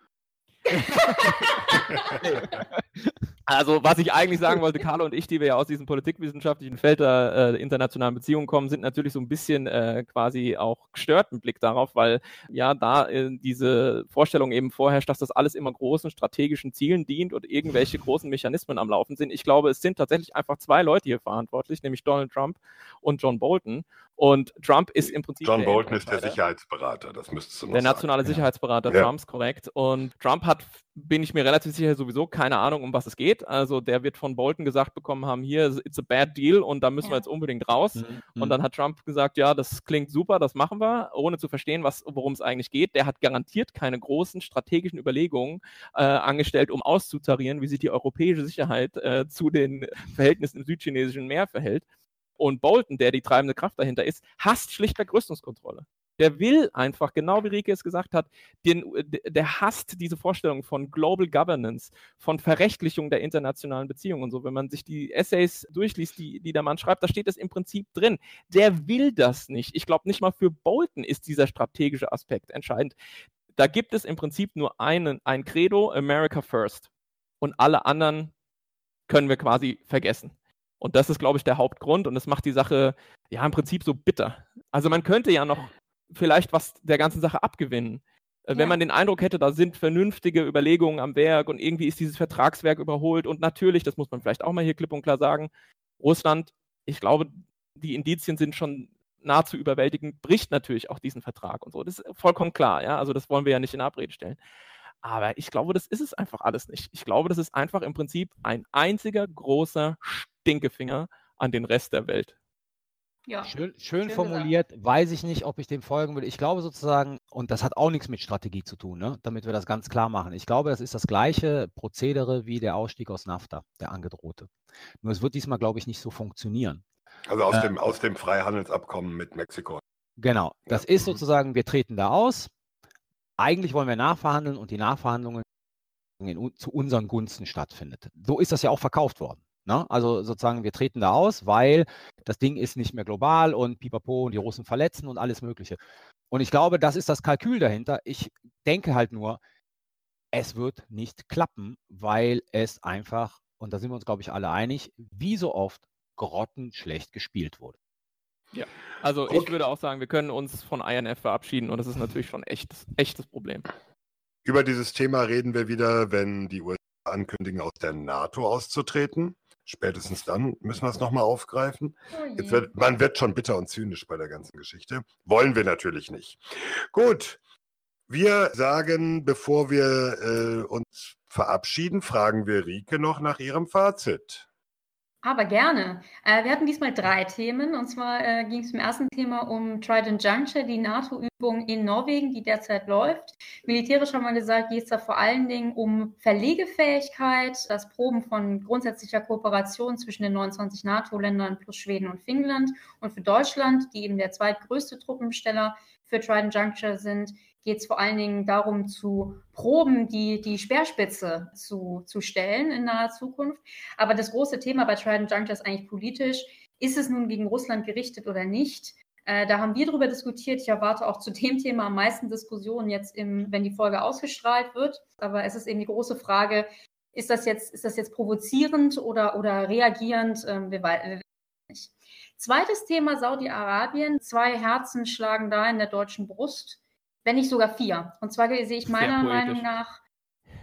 Also, was ich eigentlich sagen wollte, Carlo und ich, die wir ja aus diesem politikwissenschaftlichen Feld der äh, internationalen Beziehungen kommen, sind natürlich so ein bisschen äh, quasi auch gestört im Blick darauf, weil ja da äh, diese Vorstellung eben vorherrscht, dass das alles immer großen strategischen Zielen dient und irgendwelche großen Mechanismen am Laufen sind. Ich glaube, es sind tatsächlich einfach zwei Leute hier verantwortlich, nämlich Donald Trump und John Bolton. Und Trump ist im Prinzip. John Bolton ist der Sicherheitsberater, das müsstest du noch Der nationale sagen. Sicherheitsberater ja. Trumps, korrekt. Und Trump hat, bin ich mir relativ sicher, sowieso keine Ahnung, um was es geht. Also der wird von Bolton gesagt bekommen haben, hier, it's a bad deal und da müssen ja. wir jetzt unbedingt raus. Mhm. Und dann hat Trump gesagt, ja, das klingt super, das machen wir, ohne zu verstehen, worum es eigentlich geht. Der hat garantiert keine großen strategischen Überlegungen äh, angestellt, um auszutarieren, wie sich die europäische Sicherheit äh, zu den Verhältnissen im südchinesischen Meer verhält. Und Bolton, der die treibende Kraft dahinter ist, hasst schlichtweg Rüstungskontrolle. Der will einfach, genau wie Rike es gesagt hat, den, der hasst diese Vorstellung von Global Governance, von Verrechtlichung der internationalen Beziehungen und so. Wenn man sich die Essays durchliest, die, die der Mann schreibt, da steht es im Prinzip drin. Der will das nicht. Ich glaube, nicht mal für Bolton ist dieser strategische Aspekt entscheidend. Da gibt es im Prinzip nur einen, ein Credo, America First. Und alle anderen können wir quasi vergessen. Und das ist, glaube ich, der Hauptgrund und das macht die Sache ja im Prinzip so bitter. Also man könnte ja noch vielleicht was der ganzen Sache abgewinnen. Äh, ja. Wenn man den Eindruck hätte, da sind vernünftige Überlegungen am Werk und irgendwie ist dieses Vertragswerk überholt und natürlich, das muss man vielleicht auch mal hier klipp und klar sagen, Russland, ich glaube, die Indizien sind schon nahezu überwältigend, bricht natürlich auch diesen Vertrag und so. Das ist vollkommen klar, ja. Also das wollen wir ja nicht in Abrede stellen. Aber ich glaube, das ist es einfach alles nicht. Ich glaube, das ist einfach im Prinzip ein einziger großer Stinkefinger an den Rest der Welt. Ja. Schön, schön, schön formuliert, gesagt. weiß ich nicht, ob ich dem folgen will. Ich glaube sozusagen, und das hat auch nichts mit Strategie zu tun, ne? damit wir das ganz klar machen. Ich glaube, das ist das gleiche Prozedere wie der Ausstieg aus NAFTA, der angedrohte. Nur es wird diesmal, glaube ich, nicht so funktionieren. Also aus, äh, dem, aus dem Freihandelsabkommen mit Mexiko. Genau, das ja. ist mhm. sozusagen, wir treten da aus. Eigentlich wollen wir nachverhandeln und die Nachverhandlungen in, zu unseren Gunsten stattfindet. So ist das ja auch verkauft worden. Ne? Also sozusagen, wir treten da aus, weil das Ding ist nicht mehr global und pipapo und die Russen verletzen und alles Mögliche. Und ich glaube, das ist das Kalkül dahinter. Ich denke halt nur, es wird nicht klappen, weil es einfach, und da sind wir uns, glaube ich, alle einig, wie so oft grottenschlecht gespielt wurde. Ja, also okay. ich würde auch sagen, wir können uns von INF verabschieden und das ist natürlich schon echt echtes Problem. Über dieses Thema reden wir wieder, wenn die USA ankündigen, aus der NATO auszutreten. Spätestens dann müssen wir es nochmal aufgreifen. Oh Jetzt wird, man wird schon bitter und zynisch bei der ganzen Geschichte. Wollen wir natürlich nicht. Gut, wir sagen, bevor wir äh, uns verabschieden, fragen wir Rike noch nach ihrem Fazit. Aber gerne. Äh, wir hatten diesmal drei Themen. Und zwar äh, ging es im ersten Thema um Trident Juncture, die NATO-Übung in Norwegen, die derzeit läuft. Militärisch haben wir gesagt, geht es da vor allen Dingen um Verlegefähigkeit, das Proben von grundsätzlicher Kooperation zwischen den 29 NATO-Ländern plus Schweden und Finnland. Und für Deutschland, die eben der zweitgrößte Truppensteller für Trident Juncture sind, geht es vor allen Dingen darum, zu proben, die, die Speerspitze zu, zu stellen in naher Zukunft. Aber das große Thema bei Trident Juncture ist eigentlich politisch. Ist es nun gegen Russland gerichtet oder nicht? Äh, da haben wir darüber diskutiert. Ich erwarte auch zu dem Thema am meisten Diskussionen jetzt, im, wenn die Folge ausgestrahlt wird. Aber es ist eben die große Frage, ist das jetzt, ist das jetzt provozierend oder, oder reagierend? Ähm, wir, wir nicht. Zweites Thema Saudi-Arabien. Zwei Herzen schlagen da in der deutschen Brust wenn nicht sogar vier. Und zwar sehe ich meiner Meinung nach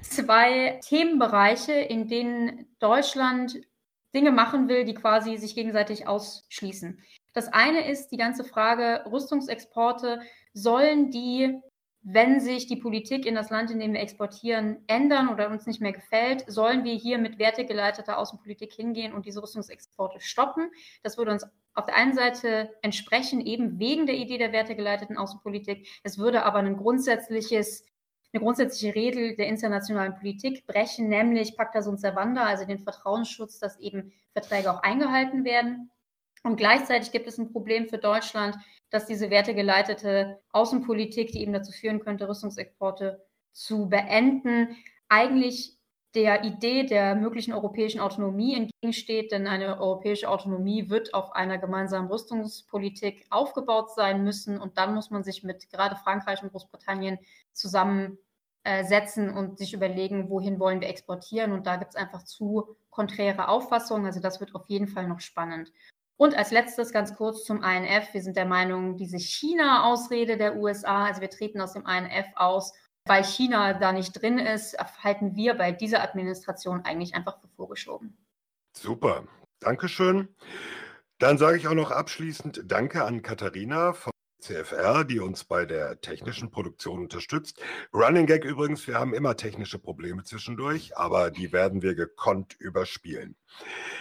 zwei Themenbereiche, in denen Deutschland Dinge machen will, die quasi sich gegenseitig ausschließen. Das eine ist die ganze Frage Rüstungsexporte. Sollen die, wenn sich die Politik in das Land, in dem wir exportieren, ändern oder uns nicht mehr gefällt, sollen wir hier mit wertegeleiteter Außenpolitik hingehen und diese Rüstungsexporte stoppen? Das würde uns auf der einen Seite entsprechen, eben wegen der Idee der wertegeleiteten Außenpolitik. Es würde aber ein grundsätzliches, eine grundsätzliche Regel der internationalen Politik brechen, nämlich Pacta sunt servanda, also den Vertrauensschutz, dass eben Verträge auch eingehalten werden. Und gleichzeitig gibt es ein Problem für Deutschland, dass diese wertegeleitete Außenpolitik, die eben dazu führen könnte, Rüstungsexporte zu beenden, eigentlich der Idee der möglichen europäischen Autonomie entgegensteht, denn eine europäische Autonomie wird auf einer gemeinsamen Rüstungspolitik aufgebaut sein müssen und dann muss man sich mit gerade Frankreich und Großbritannien zusammensetzen und sich überlegen, wohin wollen wir exportieren und da gibt es einfach zu konträre Auffassungen, also das wird auf jeden Fall noch spannend. Und als letztes ganz kurz zum INF. Wir sind der Meinung, diese China-Ausrede der USA, also wir treten aus dem INF aus, weil China da nicht drin ist, halten wir bei dieser Administration eigentlich einfach für vorgeschoben. Super, Dankeschön. Dann sage ich auch noch abschließend Danke an Katharina CFR, die uns bei der technischen Produktion unterstützt. Running Gag übrigens, wir haben immer technische Probleme zwischendurch, aber die werden wir gekonnt überspielen.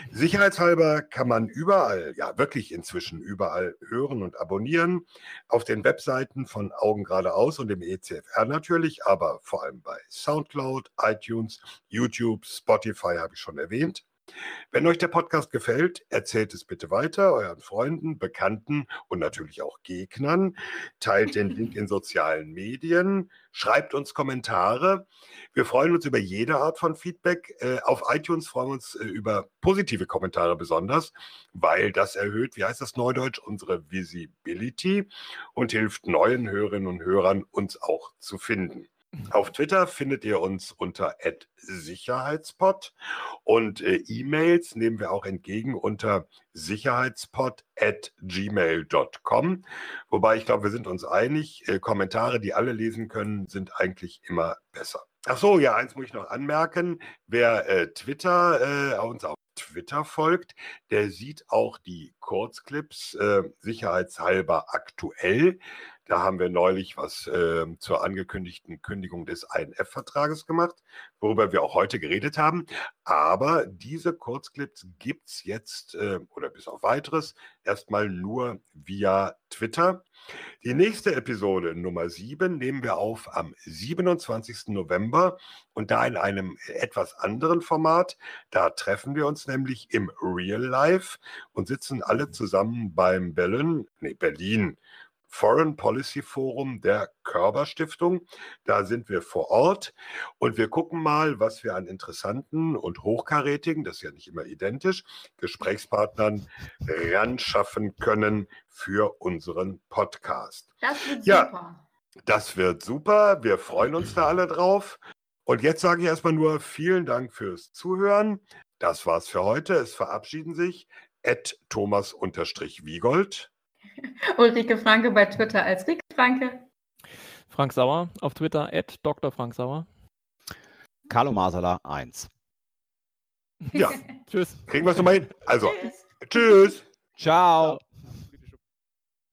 Sicherheitshalber kann man überall, ja wirklich inzwischen überall hören und abonnieren. Auf den Webseiten von Augen geradeaus und dem ECFR natürlich, aber vor allem bei Soundcloud, iTunes, YouTube, Spotify habe ich schon erwähnt. Wenn euch der Podcast gefällt, erzählt es bitte weiter euren Freunden, Bekannten und natürlich auch Gegnern. Teilt den Link in sozialen Medien, schreibt uns Kommentare. Wir freuen uns über jede Art von Feedback. Äh, auf iTunes freuen wir uns äh, über positive Kommentare besonders, weil das erhöht, wie heißt das Neudeutsch, unsere Visibility und hilft neuen Hörerinnen und Hörern, uns auch zu finden. Auf Twitter findet ihr uns unter Sicherheitspot und äh, E-Mails nehmen wir auch entgegen unter sicherheitspot at gmail.com. Wobei ich glaube, wir sind uns einig, äh, Kommentare, die alle lesen können, sind eigentlich immer besser. Ach so, ja, eins muss ich noch anmerken. Wer äh, Twitter äh, uns auf Twitter folgt, der sieht auch die Kurzclips äh, sicherheitshalber aktuell. Da haben wir neulich was äh, zur angekündigten Kündigung des INF-Vertrages gemacht, worüber wir auch heute geredet haben. Aber diese Kurzclips gibt es jetzt äh, oder bis auf weiteres erstmal nur via Twitter. Die nächste Episode Nummer 7 nehmen wir auf am 27. November und da in einem etwas anderen Format. Da treffen wir uns nämlich im Real Life und sitzen alle zusammen beim Berlin, nee, Berlin Foreign Policy Forum der Körber Stiftung. Da sind wir vor Ort und wir gucken mal, was wir an interessanten und hochkarätigen, das ist ja nicht immer identisch, Gesprächspartnern ranschaffen können für unseren Podcast. Das wird ja, super. Das wird super. Wir freuen uns da alle drauf. Und jetzt sage ich erstmal nur vielen Dank fürs Zuhören. Das war's für heute. Es verabschieden sich Ed Thomas-Wiegold. Ulrike Franke bei Twitter als Rike Franke. Frank Sauer auf Twitter, at Dr. Frank Sauer. Carlo Masala 1. Ja. tschüss. Kriegen wir es nochmal hin. Also, tschüss. tschüss. Ciao.